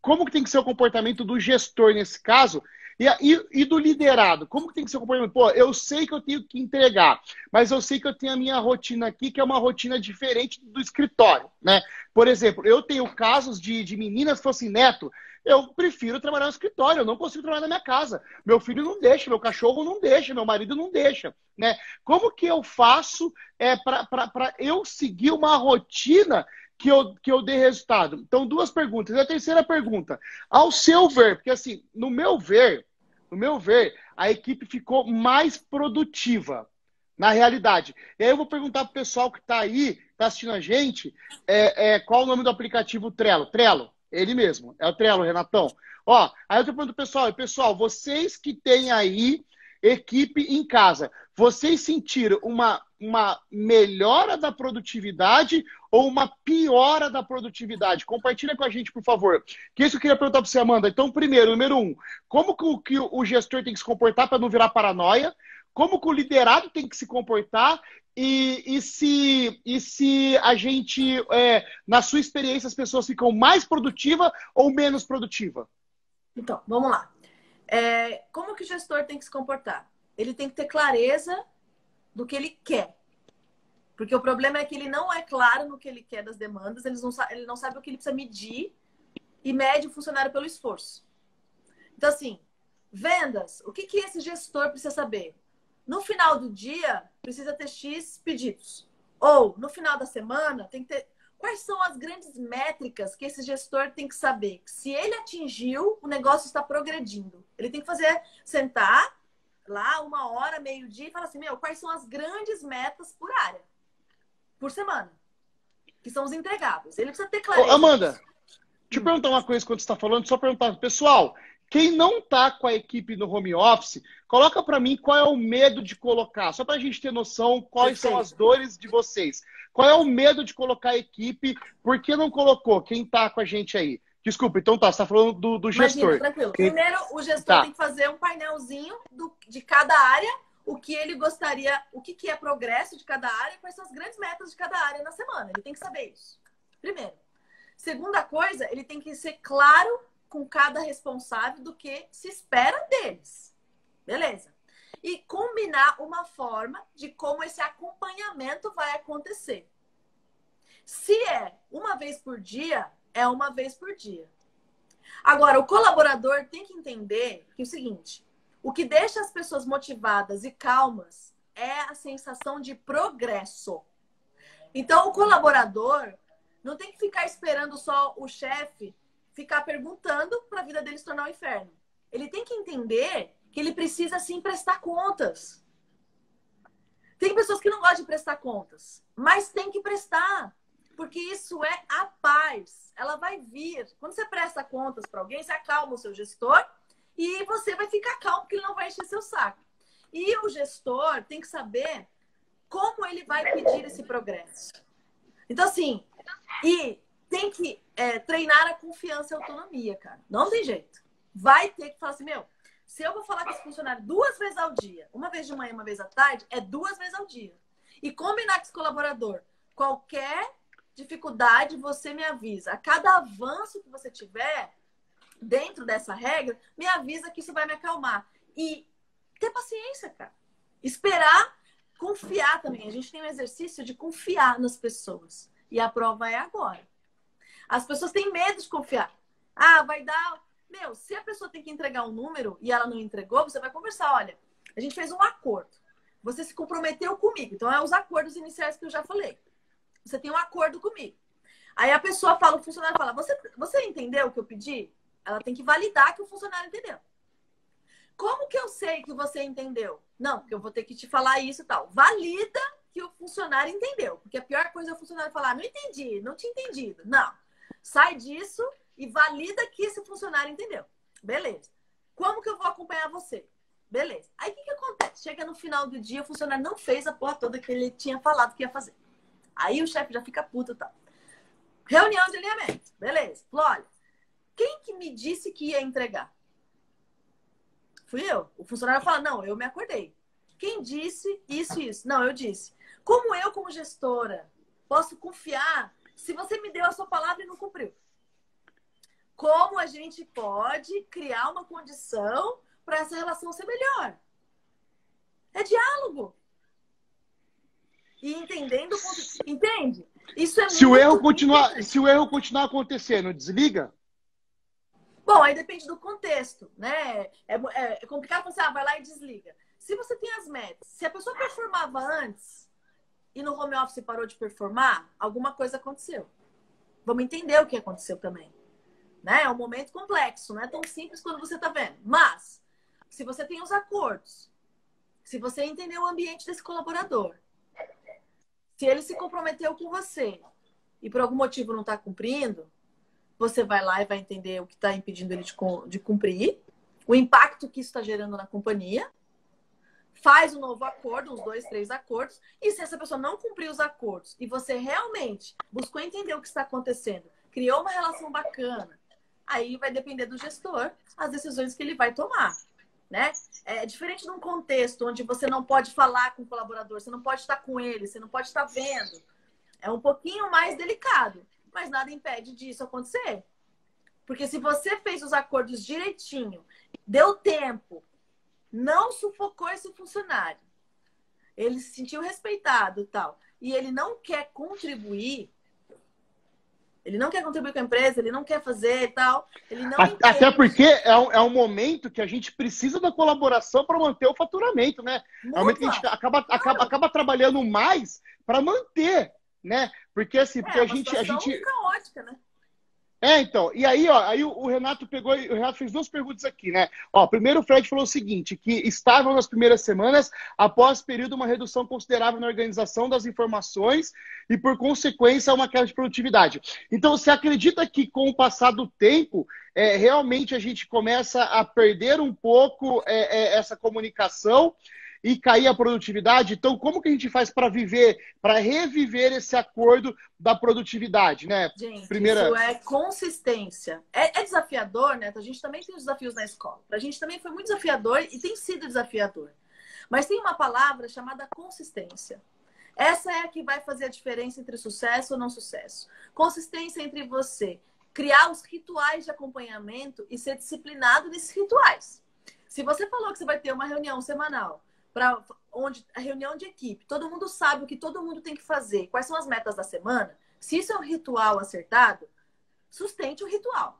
Speaker 1: como que tem que ser o comportamento do gestor nesse caso e, e, e, do liderado? Como que tem que ser o comportamento? Pô, eu sei que eu tenho que entregar, mas eu sei que eu tenho a minha rotina aqui, que é uma rotina diferente do escritório, né? Por exemplo, eu tenho casos de, de meninas que falam assim, Neto, eu prefiro trabalhar no escritório, eu não consigo trabalhar na minha casa. Meu filho não deixa, meu cachorro não deixa, meu marido não deixa. Né? Como que eu faço é, para eu seguir uma rotina que eu, que eu dê resultado? Então, duas perguntas. E a terceira pergunta, ao seu ver, porque assim, no meu ver, no meu ver, a equipe ficou mais produtiva, na realidade. E aí eu vou perguntar para o pessoal que está aí, está assistindo a gente, é, é, qual o nome do aplicativo Trello? Trello. Ele mesmo. É o Trello, Renatão. Ó, aí eu tô perguntando pessoal, pessoal, vocês que têm aí equipe em casa, vocês sentiram uma, uma melhora da produtividade ou uma piora da produtividade? Compartilha com a gente, por favor. Que isso eu queria perguntar para você, Amanda. Então, primeiro, número um, como que o, gestor tem que se comportar para não virar paranoia? Como que o liderado tem que se comportar? E, e, se, e se a gente, é, na sua experiência, as pessoas ficam mais produtivas ou menos produtivas?
Speaker 2: Então, vamos lá. É, como que o gestor tem que se comportar? Ele tem que ter clareza do que ele quer. Porque o problema é que ele não é claro no que ele quer das demandas, ele não, sabe, ele não sabe o que ele precisa medir e mede o funcionário pelo esforço. Então, assim, vendas, o que, que esse gestor precisa saber? No final do dia, precisa ter X pedidos. Ou, no final da semana, tem que ter Quais são as grandes métricas que esse gestor tem que saber? Se ele atingiu, o negócio está progredindo. Ele tem que fazer, sentar lá uma hora, meio-dia e falar assim: meu, quais são as grandes metas por área, por semana? Que são os entregáveis. Ele precisa ter clareza.
Speaker 1: Ô, Amanda, deixa eu perguntar uma coisa quando você está falando, só perguntar, pessoal, quem não está com a equipe no home office, coloca para mim qual é o medo de colocar, só para a gente ter noção quais Perfeito. são as dores de vocês. Qual é o medo de colocar a equipe? Por que não colocou? Quem está com a gente aí? Desculpa, então tá, você está falando do, do gestor.
Speaker 2: Imagina, tranquilo. Primeiro, o gestor tá. tem que fazer um painelzinho do, de cada área, o que ele gostaria, o que, que é progresso de cada área, quais são as grandes metas de cada área na semana. Ele tem que saber isso. Primeiro. Segunda coisa, ele tem que ser claro com cada responsável do que se espera deles. Beleza? E combinar uma forma de como esse acompanhamento vai acontecer. Se é uma vez por dia, é uma vez por dia. Agora, o colaborador tem que entender que é o seguinte: o que deixa as pessoas motivadas e calmas é a sensação de progresso. Então, o colaborador não tem que ficar esperando só o chefe ficar perguntando para a vida dele se tornar um inferno. Ele tem que entender que ele precisa sim prestar contas. Tem pessoas que não gostam de prestar contas, mas tem que prestar, porque isso é a paz. Ela vai vir. Quando você presta contas para alguém, você acalma o seu gestor e você vai ficar calmo porque ele não vai encher seu saco. E o gestor tem que saber como ele vai pedir esse progresso. Então, assim, e tem que é, treinar a confiança e a autonomia, cara. Não tem jeito. Vai ter que falar assim, meu, se eu vou falar com esse funcionário duas vezes ao dia, uma vez de manhã, uma vez à tarde, é duas vezes ao dia. E combinar com esse colaborador, qualquer dificuldade, você me avisa. A cada avanço que você tiver dentro dessa regra, me avisa que isso vai me acalmar. E ter paciência, cara. Esperar, confiar também. A gente tem um exercício de confiar nas pessoas. E a prova é agora. As pessoas têm medo de confiar. Ah, vai dar. Meu, se a pessoa tem que entregar um número e ela não entregou, você vai conversar. Olha, a gente fez um acordo. Você se comprometeu comigo. Então, é os acordos iniciais que eu já falei. Você tem um acordo comigo. Aí a pessoa fala, o funcionário fala: Você, você entendeu o que eu pedi? Ela tem que validar que o funcionário entendeu. Como que eu sei que você entendeu? Não, porque eu vou ter que te falar isso e tal. Valida que o funcionário entendeu. Porque a pior coisa é o funcionário falar: Não entendi, não tinha entendido. Não. Sai disso e valida que esse funcionário entendeu. Beleza. Como que eu vou acompanhar você? Beleza. Aí o que, que acontece? Chega no final do dia, o funcionário não fez a porra toda que ele tinha falado que ia fazer. Aí o chefe já fica puto e tal. Reunião de alinhamento. Beleza. Falou, olha, quem que me disse que ia entregar? Fui eu. O funcionário fala, não, eu me acordei. Quem disse isso e isso? Não, eu disse. Como eu, como gestora, posso confiar se você me deu a sua palavra e não cumpriu? Como a gente pode criar uma condição para essa relação ser melhor? É diálogo. E entendendo o ponto... Entende? Isso é
Speaker 1: se o erro continuar Se o erro continuar acontecendo, desliga?
Speaker 2: Bom, aí depende do contexto, né? É, é, é complicado você, ah, vai lá e desliga. Se você tem as metas, se a pessoa performava antes, e no home office parou de performar, alguma coisa aconteceu. Vamos entender o que aconteceu também. Né? É um momento complexo, não é tão simples quando você está vendo. Mas, se você tem os acordos, se você entendeu o ambiente desse colaborador, se ele se comprometeu com você e por algum motivo não está cumprindo, você vai lá e vai entender o que está impedindo ele de cumprir, o impacto que isso está gerando na companhia, faz um novo acordo, uns dois, três acordos, e se essa pessoa não cumprir os acordos e você realmente buscou entender o que está acontecendo, criou uma relação bacana, aí vai depender do gestor as decisões que ele vai tomar. Né? É diferente de um contexto onde você não pode falar com o colaborador, você não pode estar com ele, você não pode estar vendo. É um pouquinho mais delicado, mas nada impede disso acontecer. Porque se você fez os acordos direitinho, deu tempo, não sufocou esse funcionário, ele se sentiu respeitado e tal, e ele não quer contribuir, ele não quer contribuir com a empresa, ele não quer fazer e tal. Ele não
Speaker 1: Até porque é um, é um momento que a gente precisa da colaboração para manter o faturamento, né? Muito. É um momento que a gente acaba, acaba, acaba trabalhando mais para manter, né? Porque assim, porque é, a gente. A gente...
Speaker 2: caótica, né?
Speaker 1: É, então. E aí, ó, aí o Renato pegou, o Renato fez duas perguntas aqui, né? Ó, primeiro o Fred falou o seguinte, que estavam nas primeiras semanas, após período, uma redução considerável na organização das informações e, por consequência, uma queda de produtividade. Então, você acredita que com o passar do tempo, é, realmente a gente começa a perder um pouco é, é, essa comunicação e cair a produtividade. Então, como que a gente faz para viver, para reviver esse acordo da produtividade, né?
Speaker 2: Gente, Primeira... isso é consistência. É, é, desafiador, né? A gente também tem os desafios na escola. Para a gente também foi muito desafiador e tem sido desafiador. Mas tem uma palavra chamada consistência. Essa é a que vai fazer a diferença entre sucesso ou não sucesso. Consistência entre você criar os rituais de acompanhamento e ser disciplinado nesses rituais. Se você falou que você vai ter uma reunião semanal para onde a reunião de equipe, todo mundo sabe o que todo mundo tem que fazer, quais são as metas da semana. Se isso é um ritual acertado, sustente o ritual.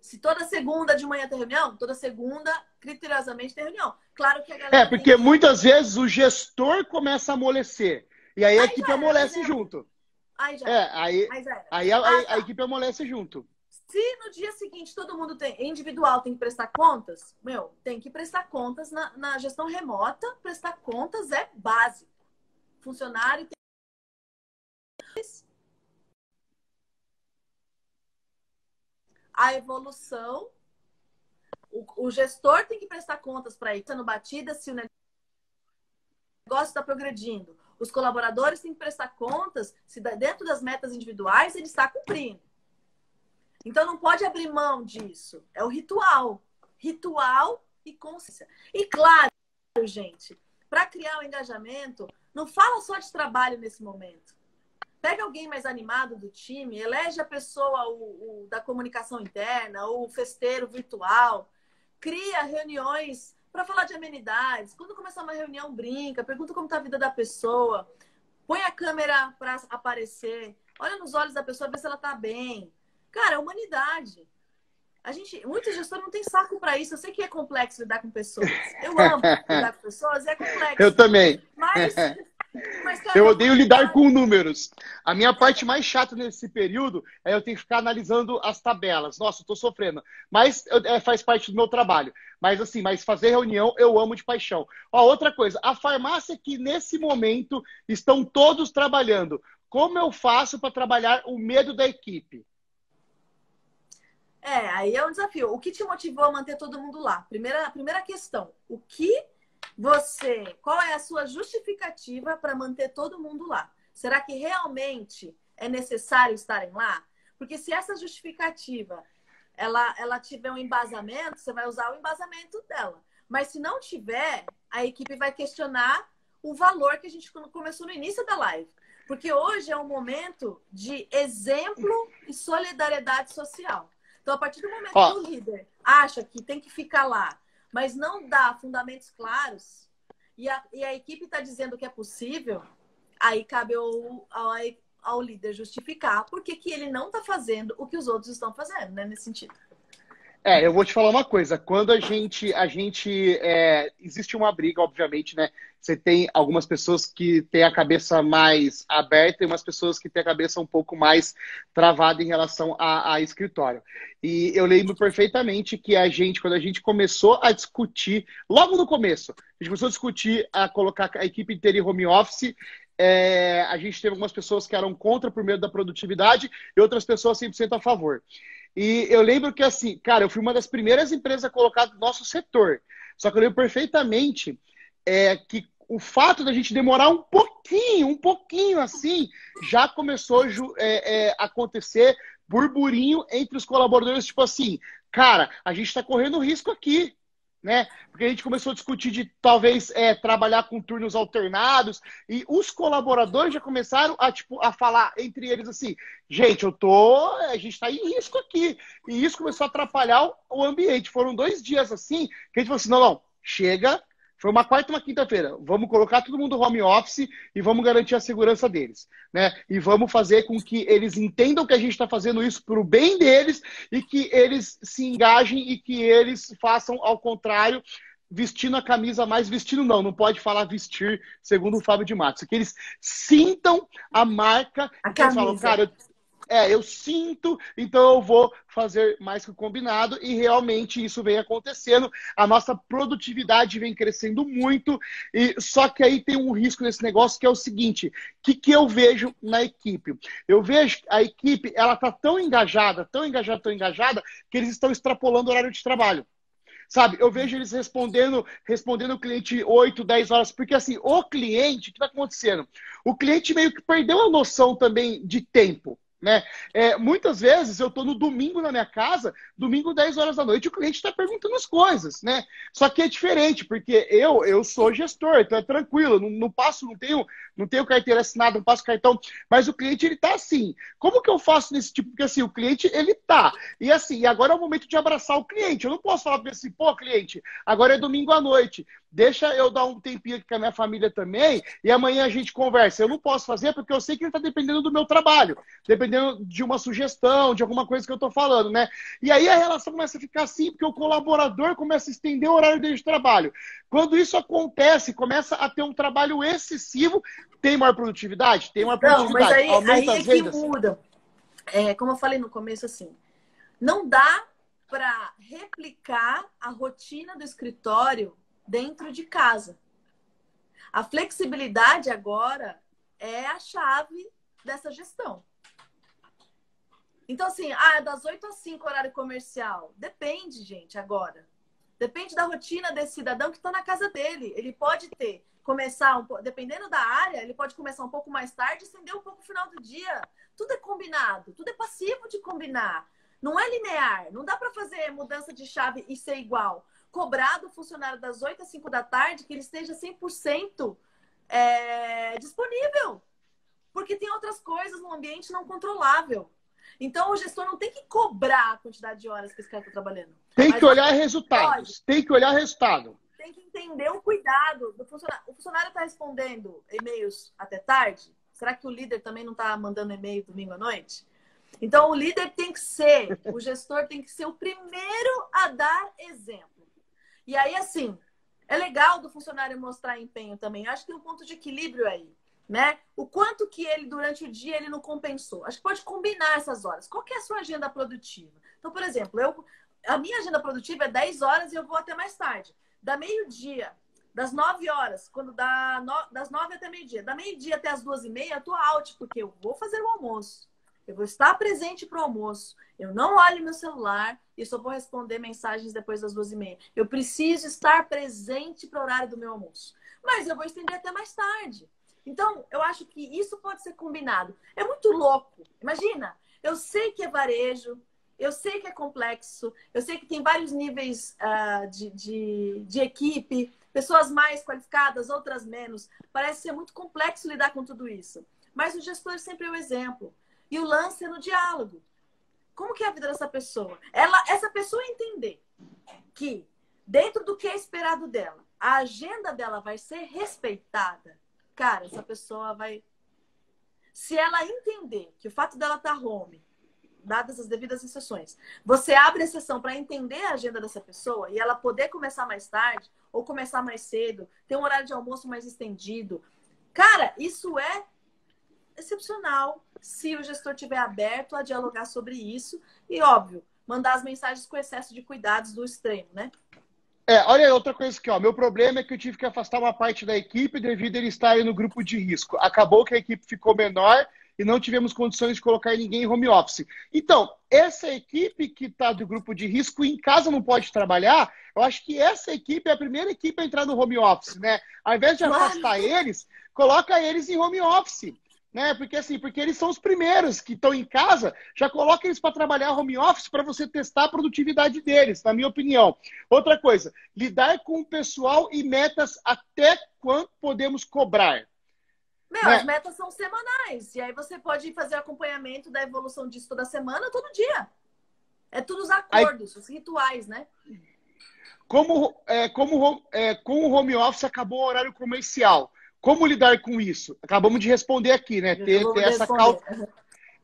Speaker 2: Se toda segunda de manhã tem reunião, toda segunda, criteriosamente, tem reunião. Claro que a galera.
Speaker 1: É, porque tem... muitas vezes o gestor começa a amolecer. E aí a aí equipe amolece junto.
Speaker 2: Aí já.
Speaker 1: É, aí, aí, aí a, ah, tá. a, equipe amolece junto.
Speaker 2: Se no dia seguinte todo mundo tem individual tem que prestar contas, meu, tem que prestar contas na, na gestão remota. Prestar contas é básico. Funcionário tem a evolução. O, o, gestor tem que prestar contas para ir sendo batida se o negócio está progredindo. Os colaboradores têm que prestar contas se dentro das metas individuais ele está cumprindo. Então não pode abrir mão disso. É o ritual. Ritual e consciência. E claro, gente, para criar o um engajamento, não fala só de trabalho nesse momento. Pega alguém mais animado do time, elege a pessoa o, o, da comunicação interna, o festeiro virtual, cria reuniões para falar de amenidades. Quando começar uma reunião, brinca, pergunta como está a vida da pessoa, põe a câmera para aparecer, olha nos olhos da pessoa, vê se ela está bem. Cara, é humanidade. A gente, muitos gestores não têm saco para isso. Eu sei que é complexo lidar com pessoas. Eu (laughs) amo lidar com pessoas, é complexo.
Speaker 1: Eu também.
Speaker 2: Mas,
Speaker 1: mas cara, (laughs) eu odeio lidar com números. A minha parte mais chata nesse período é eu ter que ficar analisando as tabelas. Nossa, eu tô sofrendo. Mas é, faz parte do meu trabalho. Mas assim, mas fazer reunião eu amo de paixão. Ó, outra coisa, a farmácia que nesse momento estão todos trabalhando. Como eu faço para trabalhar o medo da equipe?
Speaker 2: É, aí é um desafio. O que te motivou a manter todo mundo lá? Primeira, primeira questão. O que você. Qual é a sua justificativa para manter todo mundo lá? Será que realmente é necessário estarem lá? Porque se essa justificativa ela, ela tiver um embasamento, você vai usar o embasamento dela. Mas se não tiver, a equipe vai questionar o valor que a gente começou no início da live. Porque hoje é um momento de exemplo e solidariedade social. Então, a partir do momento Ó. que o líder acha que tem que ficar lá, mas não dá fundamentos claros, e a, e a equipe está dizendo que é possível, aí cabe ao, ao, ao líder justificar por que ele não está fazendo o que os outros estão fazendo, né? Nesse sentido.
Speaker 1: É, eu vou te falar uma coisa. Quando a gente, a gente, é, existe uma briga, obviamente, né? Você tem algumas pessoas que têm a cabeça mais aberta e umas pessoas que têm a cabeça um pouco mais travada em relação a, a escritório. E eu lembro perfeitamente que a gente, quando a gente começou a discutir, logo no começo, a gente começou a discutir a colocar a equipe inteira em home office, é, a gente teve algumas pessoas que eram contra por medo da produtividade e outras pessoas 100% a favor. E eu lembro que, assim, cara, eu fui uma das primeiras empresas a colocar no nosso setor. Só que eu lembro perfeitamente é, que o fato da gente demorar um pouquinho, um pouquinho assim, já começou a é, é, acontecer burburinho entre os colaboradores, tipo assim, cara, a gente está correndo risco aqui né? Porque a gente começou a discutir de talvez é, trabalhar com turnos alternados e os colaboradores já começaram a tipo a falar entre eles assim, gente, eu tô, a gente está em risco aqui e isso começou a atrapalhar o ambiente. Foram dois dias assim que a gente falou assim, não, não, chega, foi uma quarta e uma quinta-feira. Vamos colocar todo mundo home office e vamos garantir a segurança deles. Né? E vamos fazer com que eles entendam que a gente está fazendo isso para o bem deles e que eles se engajem e que eles façam ao contrário, vestindo a camisa mais vestindo não, não pode falar vestir, segundo o Fábio de Matos. Que eles sintam a marca.
Speaker 2: A camisa. Falam,
Speaker 1: cara, é, eu sinto, então eu vou fazer mais que o combinado e realmente isso vem acontecendo. A nossa produtividade vem crescendo muito e só que aí tem um risco nesse negócio que é o seguinte: o que, que eu vejo na equipe? Eu vejo a equipe ela tá tão engajada, tão engajada, tão engajada que eles estão extrapolando o horário de trabalho. Sabe, eu vejo eles respondendo, respondendo o cliente 8, 10 horas, porque assim, o cliente, o que está acontecendo? O cliente meio que perdeu a noção também de tempo. Né? É, muitas vezes eu estou no domingo na minha casa, domingo 10 horas da noite, o cliente está perguntando as coisas, né? Só que é diferente, porque eu eu sou gestor, então é tranquilo, não, não passo, não tenho, não tenho carteira assinada, não passo cartão, mas o cliente ele tá assim. Como que eu faço nesse tipo? Porque assim, o cliente ele tá. E assim, agora é o momento de abraçar o cliente. Eu não posso falar para assim, pô, cliente, agora é domingo à noite deixa eu dar um tempinho aqui com a minha família também e amanhã a gente conversa. Eu não posso fazer porque eu sei que ele está dependendo do meu trabalho, dependendo de uma sugestão, de alguma coisa que eu estou falando, né? E aí a relação começa a ficar assim, porque o colaborador começa a estender o horário dele de trabalho. Quando isso acontece, começa a ter um trabalho excessivo, tem maior produtividade? Tem maior produtividade.
Speaker 2: Não, mas aí, Aumenta aí é que muda. É, como eu falei no começo, assim, não dá para replicar a rotina do escritório dentro de casa. A flexibilidade agora é a chave dessa gestão. Então, assim, ah, é das 8 às 5 horário comercial. Depende, gente, agora. Depende da rotina desse cidadão que está na casa dele. Ele pode ter, começar, um, dependendo da área, ele pode começar um pouco mais tarde e estender um pouco o final do dia. Tudo é combinado, tudo é passivo de combinar. Não é linear. Não dá para fazer mudança de chave e ser igual cobrar do funcionário das 8 às 5 da tarde que ele esteja 100% é, disponível. Porque tem outras coisas no ambiente não controlável. Então, o gestor não tem que cobrar a quantidade de horas que esse cara está trabalhando.
Speaker 1: Tem que olhar resultados. Pode. Tem que olhar resultado.
Speaker 2: Tem que entender o cuidado do funcionário. O funcionário está respondendo e-mails até tarde? Será que o líder também não está mandando e-mail domingo à noite? Então, o líder tem que ser, o gestor tem que ser o primeiro a dar exemplo. E aí, assim, é legal do funcionário mostrar empenho também. Acho que tem um ponto de equilíbrio aí, né? O quanto que ele, durante o dia, ele não compensou. Acho que pode combinar essas horas. Qual é a sua agenda produtiva? Então, por exemplo, eu, a minha agenda produtiva é 10 horas e eu vou até mais tarde. Da meio-dia, das 9 horas, quando dá no, das 9 até meio-dia. Da meio-dia até as duas e meia, eu tô out, porque eu vou fazer o almoço. Eu vou estar presente para o almoço. Eu não olho meu celular e só vou responder mensagens depois das duas e meia. Eu preciso estar presente para o horário do meu almoço. Mas eu vou estender até mais tarde. Então, eu acho que isso pode ser combinado. É muito louco. Imagina, eu sei que é varejo, eu sei que é complexo, eu sei que tem vários níveis uh, de, de, de equipe, pessoas mais qualificadas, outras menos. Parece ser muito complexo lidar com tudo isso. Mas o gestor sempre é o exemplo. E o lance é no diálogo. Como que é a vida dessa pessoa? Ela, essa pessoa entender que dentro do que é esperado dela, a agenda dela vai ser respeitada. Cara, essa pessoa vai se ela entender que o fato dela estar tá home, dadas as devidas exceções, você abre a sessão para entender a agenda dessa pessoa e ela poder começar mais tarde ou começar mais cedo, ter um horário de almoço mais estendido. Cara, isso é excepcional se o gestor tiver aberto a dialogar sobre isso e, óbvio, mandar as mensagens com excesso de cuidados do extremo, né?
Speaker 1: É, olha outra coisa aqui, ó. Meu problema é que eu tive que afastar uma parte da equipe devido a eles estarem no grupo de risco. Acabou que a equipe ficou menor e não tivemos condições de colocar ninguém em home office. Então, essa equipe que está do grupo de risco em casa não pode trabalhar, eu acho que essa equipe é a primeira equipe a entrar no home office, né? Ao invés de afastar eles, coloca eles em home office. Né? Porque assim, porque eles são os primeiros que estão em casa, já coloca eles para trabalhar home office para você testar a produtividade deles, na minha opinião. Outra coisa, lidar com o pessoal e metas até quanto podemos cobrar.
Speaker 2: Meu, né? as metas são semanais. E aí você pode fazer acompanhamento da evolução disso toda semana, todo dia. É tudo os acordos, aí, os rituais, né?
Speaker 1: Como, é, como é, com o home office acabou o horário comercial. Como lidar com isso? Acabamos de responder aqui, né? Ter, ter essa calma.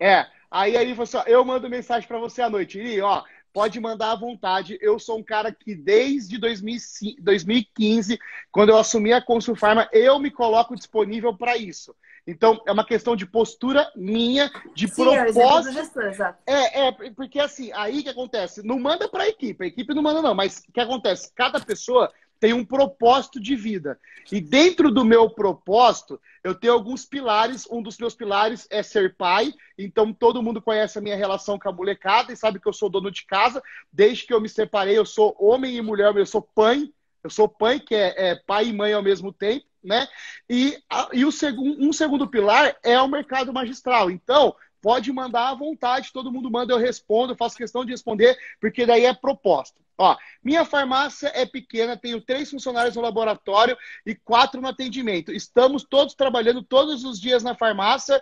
Speaker 1: É. Aí ele falou assim: ó, eu mando mensagem para você à noite. Iri, ó, pode mandar à vontade. Eu sou um cara que desde 2015, quando eu assumi a Consul Pharma, eu me coloco disponível para isso. Então, é uma questão de postura minha, de Sim, propósito. É, gestor, é, é, porque assim, aí que acontece? Não manda para a equipe, a equipe não manda, não, mas o que acontece? Cada pessoa tem um propósito de vida. E dentro do meu propósito, eu tenho alguns pilares. Um dos meus pilares é ser pai. Então, todo mundo conhece a minha relação com a molecada e sabe que eu sou dono de casa. Desde que eu me separei, eu sou homem e mulher, eu sou pai. Eu sou pai, que é, é pai e mãe ao mesmo tempo, né? E, e o segundo, um segundo pilar é o mercado magistral. Então, pode mandar à vontade, todo mundo manda, eu respondo, eu faço questão de responder, porque daí é proposta. Ó, minha farmácia é pequena, tenho três funcionários no laboratório e quatro no atendimento. Estamos todos trabalhando todos os dias na farmácia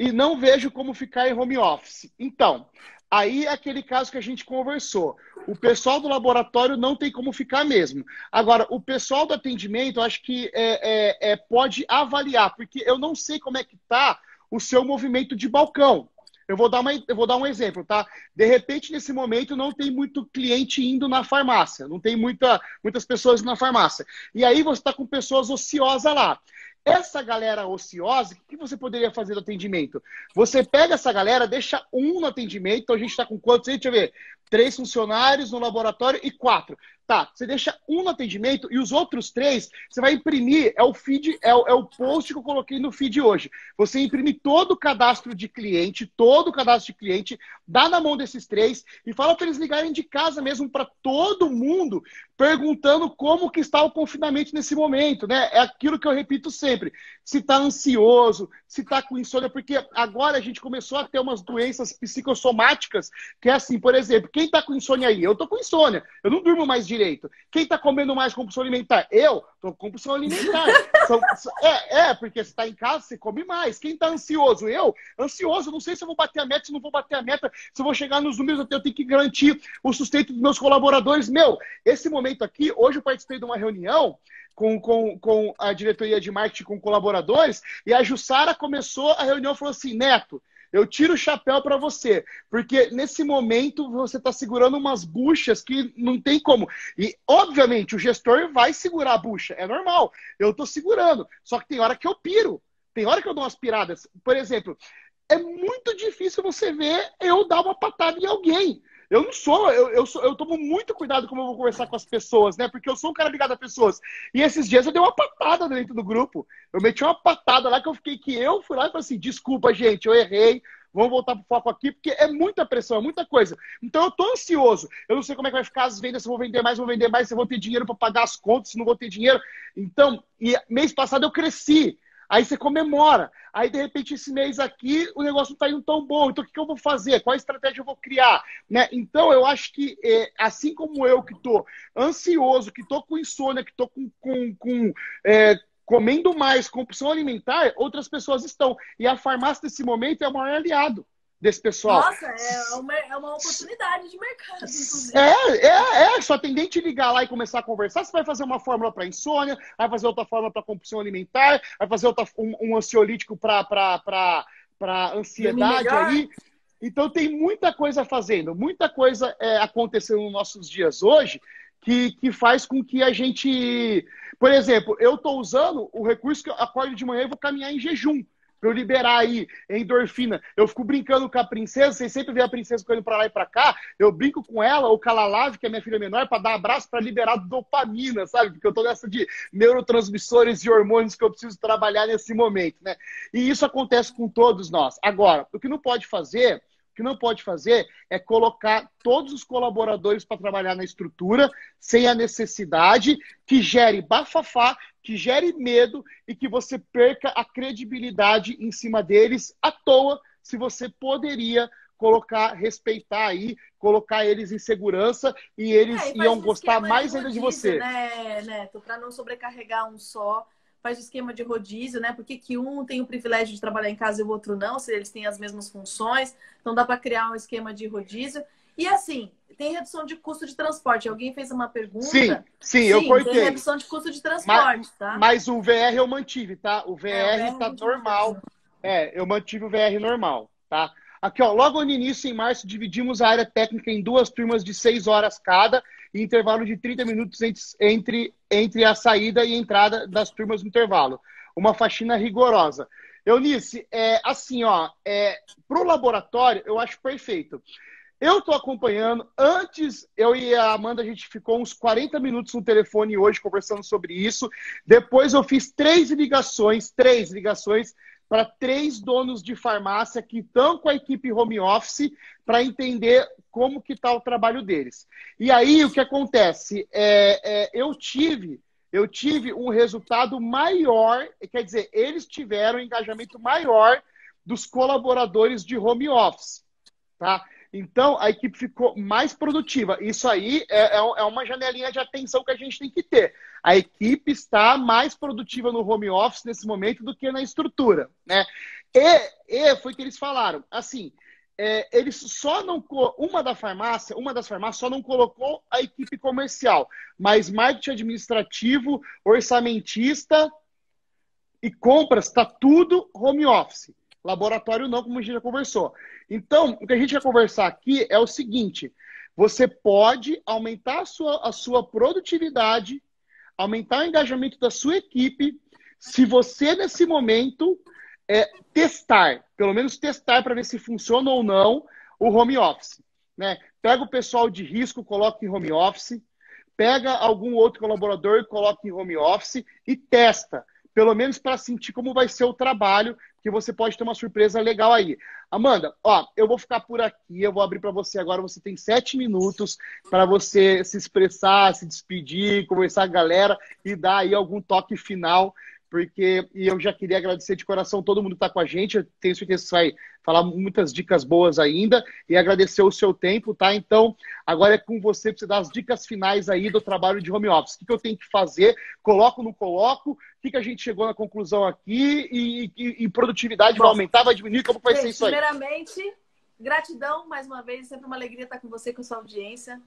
Speaker 1: e não vejo como ficar em home office. Então, aí é aquele caso que a gente conversou. O pessoal do laboratório não tem como ficar mesmo. Agora, o pessoal do atendimento, acho que é, é, é, pode avaliar, porque eu não sei como é que está o seu movimento de balcão. Eu vou dar, uma, eu vou dar um exemplo, tá? De repente, nesse momento, não tem muito cliente indo na farmácia, não tem muita, muitas pessoas na farmácia. E aí você está com pessoas ociosas lá. Essa galera ociosa, o que você poderia fazer no atendimento? Você pega essa galera, deixa um no atendimento, então a gente está com quantos? Deixa eu ver. Três funcionários no laboratório e quatro. Tá, você deixa um no atendimento e os outros três você vai imprimir, é o feed, é o, é o post que eu coloquei no feed hoje. Você imprime todo o cadastro de cliente, todo o cadastro de cliente, dá na mão desses três e fala para eles ligarem de casa mesmo para todo mundo, perguntando como que está o confinamento nesse momento, né? É aquilo que eu repito sempre. Se está ansioso, se está com insônia, porque agora a gente começou a ter umas doenças psicossomáticas, que é assim, por exemplo, quem está com insônia aí? Eu tô com insônia, eu não durmo mais direito. Quem está comendo mais compulsão alimentar? Eu tô com compulsão alimentar. (laughs) São, é, é, porque você está em casa, você come mais. Quem está ansioso? Eu? Ansioso, não sei se eu vou bater a meta, se não vou bater a meta, se eu vou chegar nos números, eu tenho que garantir o sustento dos meus colaboradores. Meu, esse momento aqui, hoje eu participei de uma reunião com, com, com a diretoria de marketing, com colaboradores, e a Jussara começou a reunião e falou assim, Neto, eu tiro o chapéu para você, porque nesse momento você está segurando umas buchas que não tem como. E, obviamente, o gestor vai segurar a bucha, é normal. Eu estou segurando, só que tem hora que eu piro, tem hora que eu dou umas piradas. Por exemplo, é muito difícil você ver eu dar uma patada em alguém. Eu não sou, eu, eu, sou, eu tomo muito cuidado como eu vou conversar com as pessoas, né? Porque eu sou um cara ligado a pessoas. E esses dias eu dei uma patada dentro do grupo. Eu meti uma patada lá que eu fiquei que eu fui lá e falei assim: desculpa, gente, eu errei. Vamos voltar pro foco aqui, porque é muita pressão, é muita coisa. Então eu tô ansioso. Eu não sei como é que vai ficar as vendas, se eu vou vender mais, vou vender mais, se eu vou ter dinheiro para pagar as contas, se não vou ter dinheiro. Então, e mês passado eu cresci. Aí você comemora. Aí, de repente, esse mês aqui, o negócio não está indo tão bom. Então, o que, eu vou fazer? Qual estratégia eu vou criar? Né? Então, eu acho que, é, assim como eu, que estou ansioso, que estou com insônia, que estou com, com, com é, comendo mais, compulsão alimentar, outras pessoas estão. E a farmácia, nesse momento, é o maior aliado desse pessoal.
Speaker 2: Nossa, é uma, é uma oportunidade de mercado, inclusive.
Speaker 1: É, é, é. Só atendente ligar lá e começar a conversar, você vai fazer uma fórmula para insônia, vai fazer outra fórmula para compulsão alimentar, vai fazer outra, um, um ansiolítico para ansiedade aí. Então tem muita coisa fazendo, muita coisa é, acontecendo nos nossos dias hoje que, que faz com que a gente. Por exemplo, eu estou usando o recurso que eu acordo de manhã e vou caminhar em jejum. Para eu liberar aí endorfina. Eu fico brincando com a princesa, vocês sempre vê a princesa correndo para lá e para cá, eu brinco com ela, ou com a Lalave, que é minha filha menor, para dar abraço para liberar dopamina, sabe? Porque eu tô nessa de neurotransmissores e hormônios que eu preciso trabalhar nesse momento, né? E isso acontece com todos nós. Agora, o que não pode fazer que não pode fazer é colocar todos os colaboradores para trabalhar na estrutura sem a necessidade que gere bafafá, que gere medo e que você perca a credibilidade em cima deles à toa, se você poderia colocar, respeitar aí, colocar eles em segurança e eles é, e iam gostar mais ainda de você.
Speaker 2: Né, Neto, para não sobrecarregar um só faz o esquema de rodízio, né? Por que, que um tem o privilégio de trabalhar em casa e o outro não, se eles têm as mesmas funções? Então dá para criar um esquema de rodízio. E assim, tem redução de custo de transporte. Alguém fez uma pergunta?
Speaker 1: Sim, sim, sim eu cortei. Tem
Speaker 2: redução de custo de transporte,
Speaker 1: mas,
Speaker 2: tá?
Speaker 1: Mas o VR eu mantive, tá? O VR, é, o VR tá normal. É, eu mantive o VR normal, tá? Aqui, ó, logo no início, em março, dividimos a área técnica em duas turmas de seis horas cada e intervalo de 30 minutos entre, entre a saída e entrada das turmas no intervalo. Uma faxina rigorosa. Eunice, é, assim, ó, é, para o laboratório, eu acho perfeito. Eu estou acompanhando. Antes, eu e a Amanda, a gente ficou uns 40 minutos no telefone hoje conversando sobre isso. Depois, eu fiz três ligações, três ligações para três donos de farmácia que estão com a equipe home office para entender como que está o trabalho deles. E aí o que acontece? É, é, eu tive eu tive um resultado maior, quer dizer, eles tiveram um engajamento maior dos colaboradores de home office, tá? Então, a equipe ficou mais produtiva. Isso aí é, é, é uma janelinha de atenção que a gente tem que ter. A equipe está mais produtiva no home office nesse momento do que na estrutura, né? E, e foi o que eles falaram. Assim, é, eles só não uma da farmácia, uma das farmácias só não colocou a equipe comercial, mas marketing administrativo, orçamentista e compras está tudo home office. Laboratório não, como a gente já conversou. Então, o que a gente vai conversar aqui é o seguinte: você pode aumentar a sua, a sua produtividade, aumentar o engajamento da sua equipe, se você, nesse momento, é, testar, pelo menos testar para ver se funciona ou não o home office. Né? Pega o pessoal de risco, coloca em home office, pega algum outro colaborador, coloca em home office e testa, pelo menos para sentir como vai ser o trabalho, que você pode ter uma surpresa legal aí. Amanda, ó, eu vou ficar por aqui, eu vou abrir para você agora. Você tem sete minutos para você se expressar, se despedir, conversar com a galera e dar aí algum toque final porque e eu já queria agradecer de coração todo mundo que está com a gente. Eu tenho certeza que você vai falar muitas dicas boas ainda e agradecer o seu tempo, tá? Então, agora é com você para você dar as dicas finais aí do trabalho de home office. O que, que eu tenho que fazer? Coloco ou não coloco? O que, que a gente chegou na conclusão aqui? E, e, e produtividade Bom, vai aumentar, vai diminuir? Como vai gente, ser isso aí?
Speaker 2: Primeiramente, gratidão mais uma vez. Sempre uma alegria estar com você, com a sua audiência.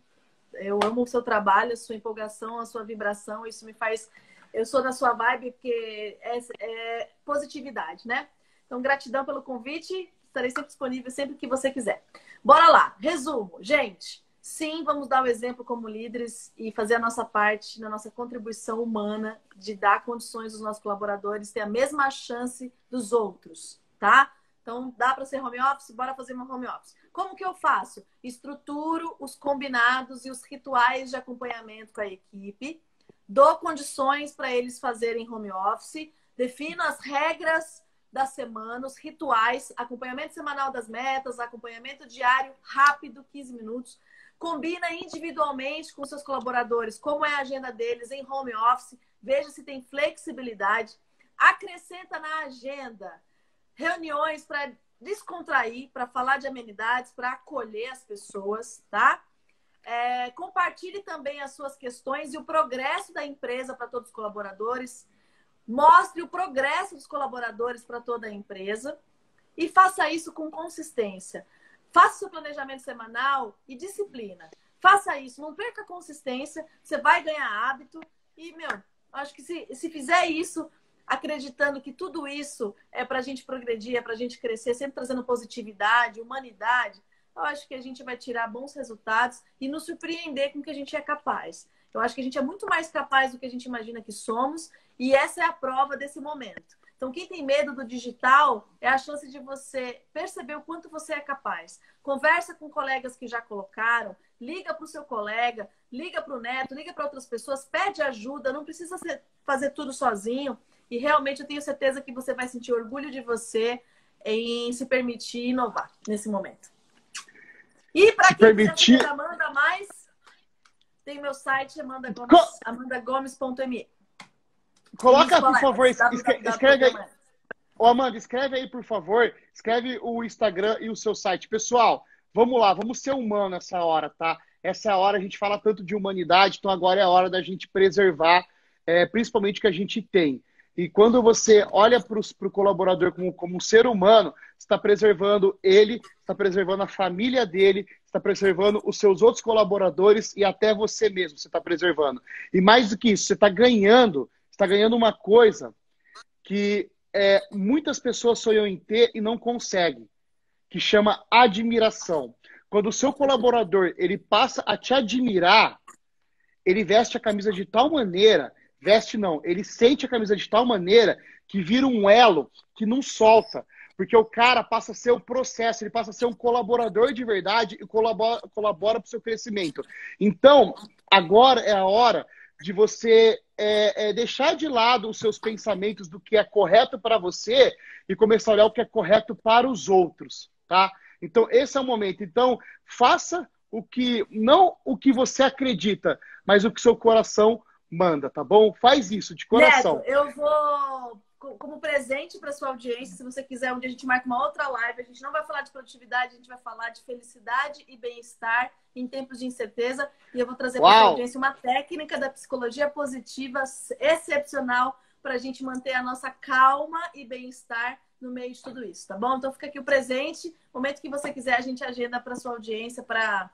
Speaker 2: Eu amo o seu trabalho, a sua empolgação, a sua vibração. Isso me faz eu sou da sua vibe porque é, é positividade, né? Então, gratidão pelo convite. Estarei sempre disponível sempre que você quiser. Bora lá. Resumo. Gente, sim, vamos dar o exemplo como líderes e fazer a nossa parte na nossa contribuição humana de dar condições aos nossos colaboradores ter a mesma chance dos outros, tá? Então, dá para ser home office? Bora fazer uma home office. Como que eu faço? Estruturo os combinados e os rituais de acompanhamento com a equipe dou condições para eles fazerem home office, defino as regras da semana, os rituais, acompanhamento semanal das metas, acompanhamento diário rápido, 15 minutos. Combina individualmente com seus colaboradores como é a agenda deles em home office, veja se tem flexibilidade. Acrescenta na agenda reuniões para descontrair, para falar de amenidades, para acolher as pessoas, tá? É, compartilhe também as suas questões e o progresso da empresa para todos os colaboradores. Mostre o progresso dos colaboradores para toda a empresa e faça isso com consistência. Faça seu planejamento semanal e disciplina. Faça isso, não perca a consistência, você vai ganhar hábito. E, meu, acho que se, se fizer isso, acreditando que tudo isso é para a gente progredir, é para a gente crescer, sempre trazendo positividade, humanidade, eu acho que a gente vai tirar bons resultados e nos surpreender com o que a gente é capaz. Eu acho que a gente é muito mais capaz do que a gente imagina que somos e essa é a prova desse momento. Então, quem tem medo do digital é a chance de você perceber o quanto você é capaz. Conversa com colegas que já colocaram, liga para o seu colega, liga para o neto, liga para outras pessoas, pede ajuda, não precisa fazer tudo sozinho. E realmente eu tenho certeza que você vai sentir orgulho de você em se permitir inovar nesse momento. E para quem permitir... quiser Amanda mais, tem meu site Co... amandagomes.me.
Speaker 1: Coloca, por favor, escreve, escreve aí. Ô, Amanda, escreve aí, por favor. Escreve o Instagram e o seu site. Pessoal, vamos lá, vamos ser humano nessa hora, tá? Essa é a hora, a gente fala tanto de humanidade, então agora é a hora da gente preservar, é, principalmente o que a gente tem. E quando você olha para o colaborador como, como um ser humano, está preservando ele, está preservando a família dele, está preservando os seus outros colaboradores e até você mesmo você está preservando. E mais do que isso, você está ganhando, está ganhando uma coisa que é, muitas pessoas sonham em ter e não conseguem, que chama admiração. Quando o seu colaborador ele passa a te admirar, ele veste a camisa de tal maneira Veste não, ele sente a camisa de tal maneira que vira um elo que não solta. Porque o cara passa a ser o processo, ele passa a ser um colaborador de verdade e colabora, colabora para o seu crescimento. Então, agora é a hora de você é, é, deixar de lado os seus pensamentos do que é correto para você e começar a olhar o que é correto para os outros, tá? Então, esse é o momento. Então, faça o que, não o que você acredita, mas o que seu coração manda, tá bom? Faz isso de coração.
Speaker 2: Neto, eu vou como presente para sua audiência, se você quiser, um dia a gente marca uma outra live. A gente não vai falar de produtividade, a gente vai falar de felicidade e bem-estar em tempos de incerteza. E eu vou trazer para a audiência uma técnica da psicologia positiva excepcional para a gente manter a nossa calma e bem-estar no meio de tudo isso, tá bom? Então fica aqui o presente. Momento que você quiser, a gente agenda para sua audiência para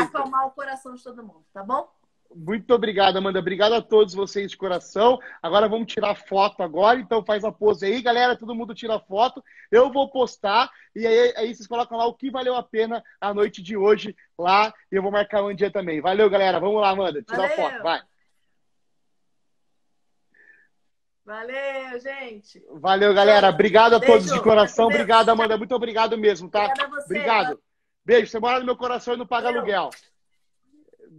Speaker 2: acalmar o coração de todo mundo, tá bom?
Speaker 1: Muito obrigado, Amanda. Obrigado a todos vocês de coração. Agora vamos tirar foto agora, então faz a pose aí, galera. Todo mundo tira foto. Eu vou postar e aí, aí vocês colocam lá o que valeu a pena a noite de hoje lá e eu vou marcar um dia também. Valeu, galera. Vamos lá, Amanda. Tira a foto, vai.
Speaker 2: Valeu, gente.
Speaker 1: Valeu, galera. Obrigado a todos de coração. Obrigado, Amanda. Muito obrigado mesmo, tá? Obrigado. Beijo. Você mora no meu coração e não paga Valeu. aluguel.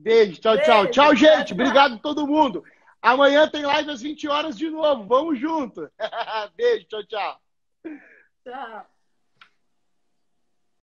Speaker 1: Beijo, tchau, tchau. Beijo, tchau, gente. Obrigado a todo mundo. Amanhã tem live às 20 horas de novo. Vamos junto. (laughs) Beijo, tchau, tchau. Tchau.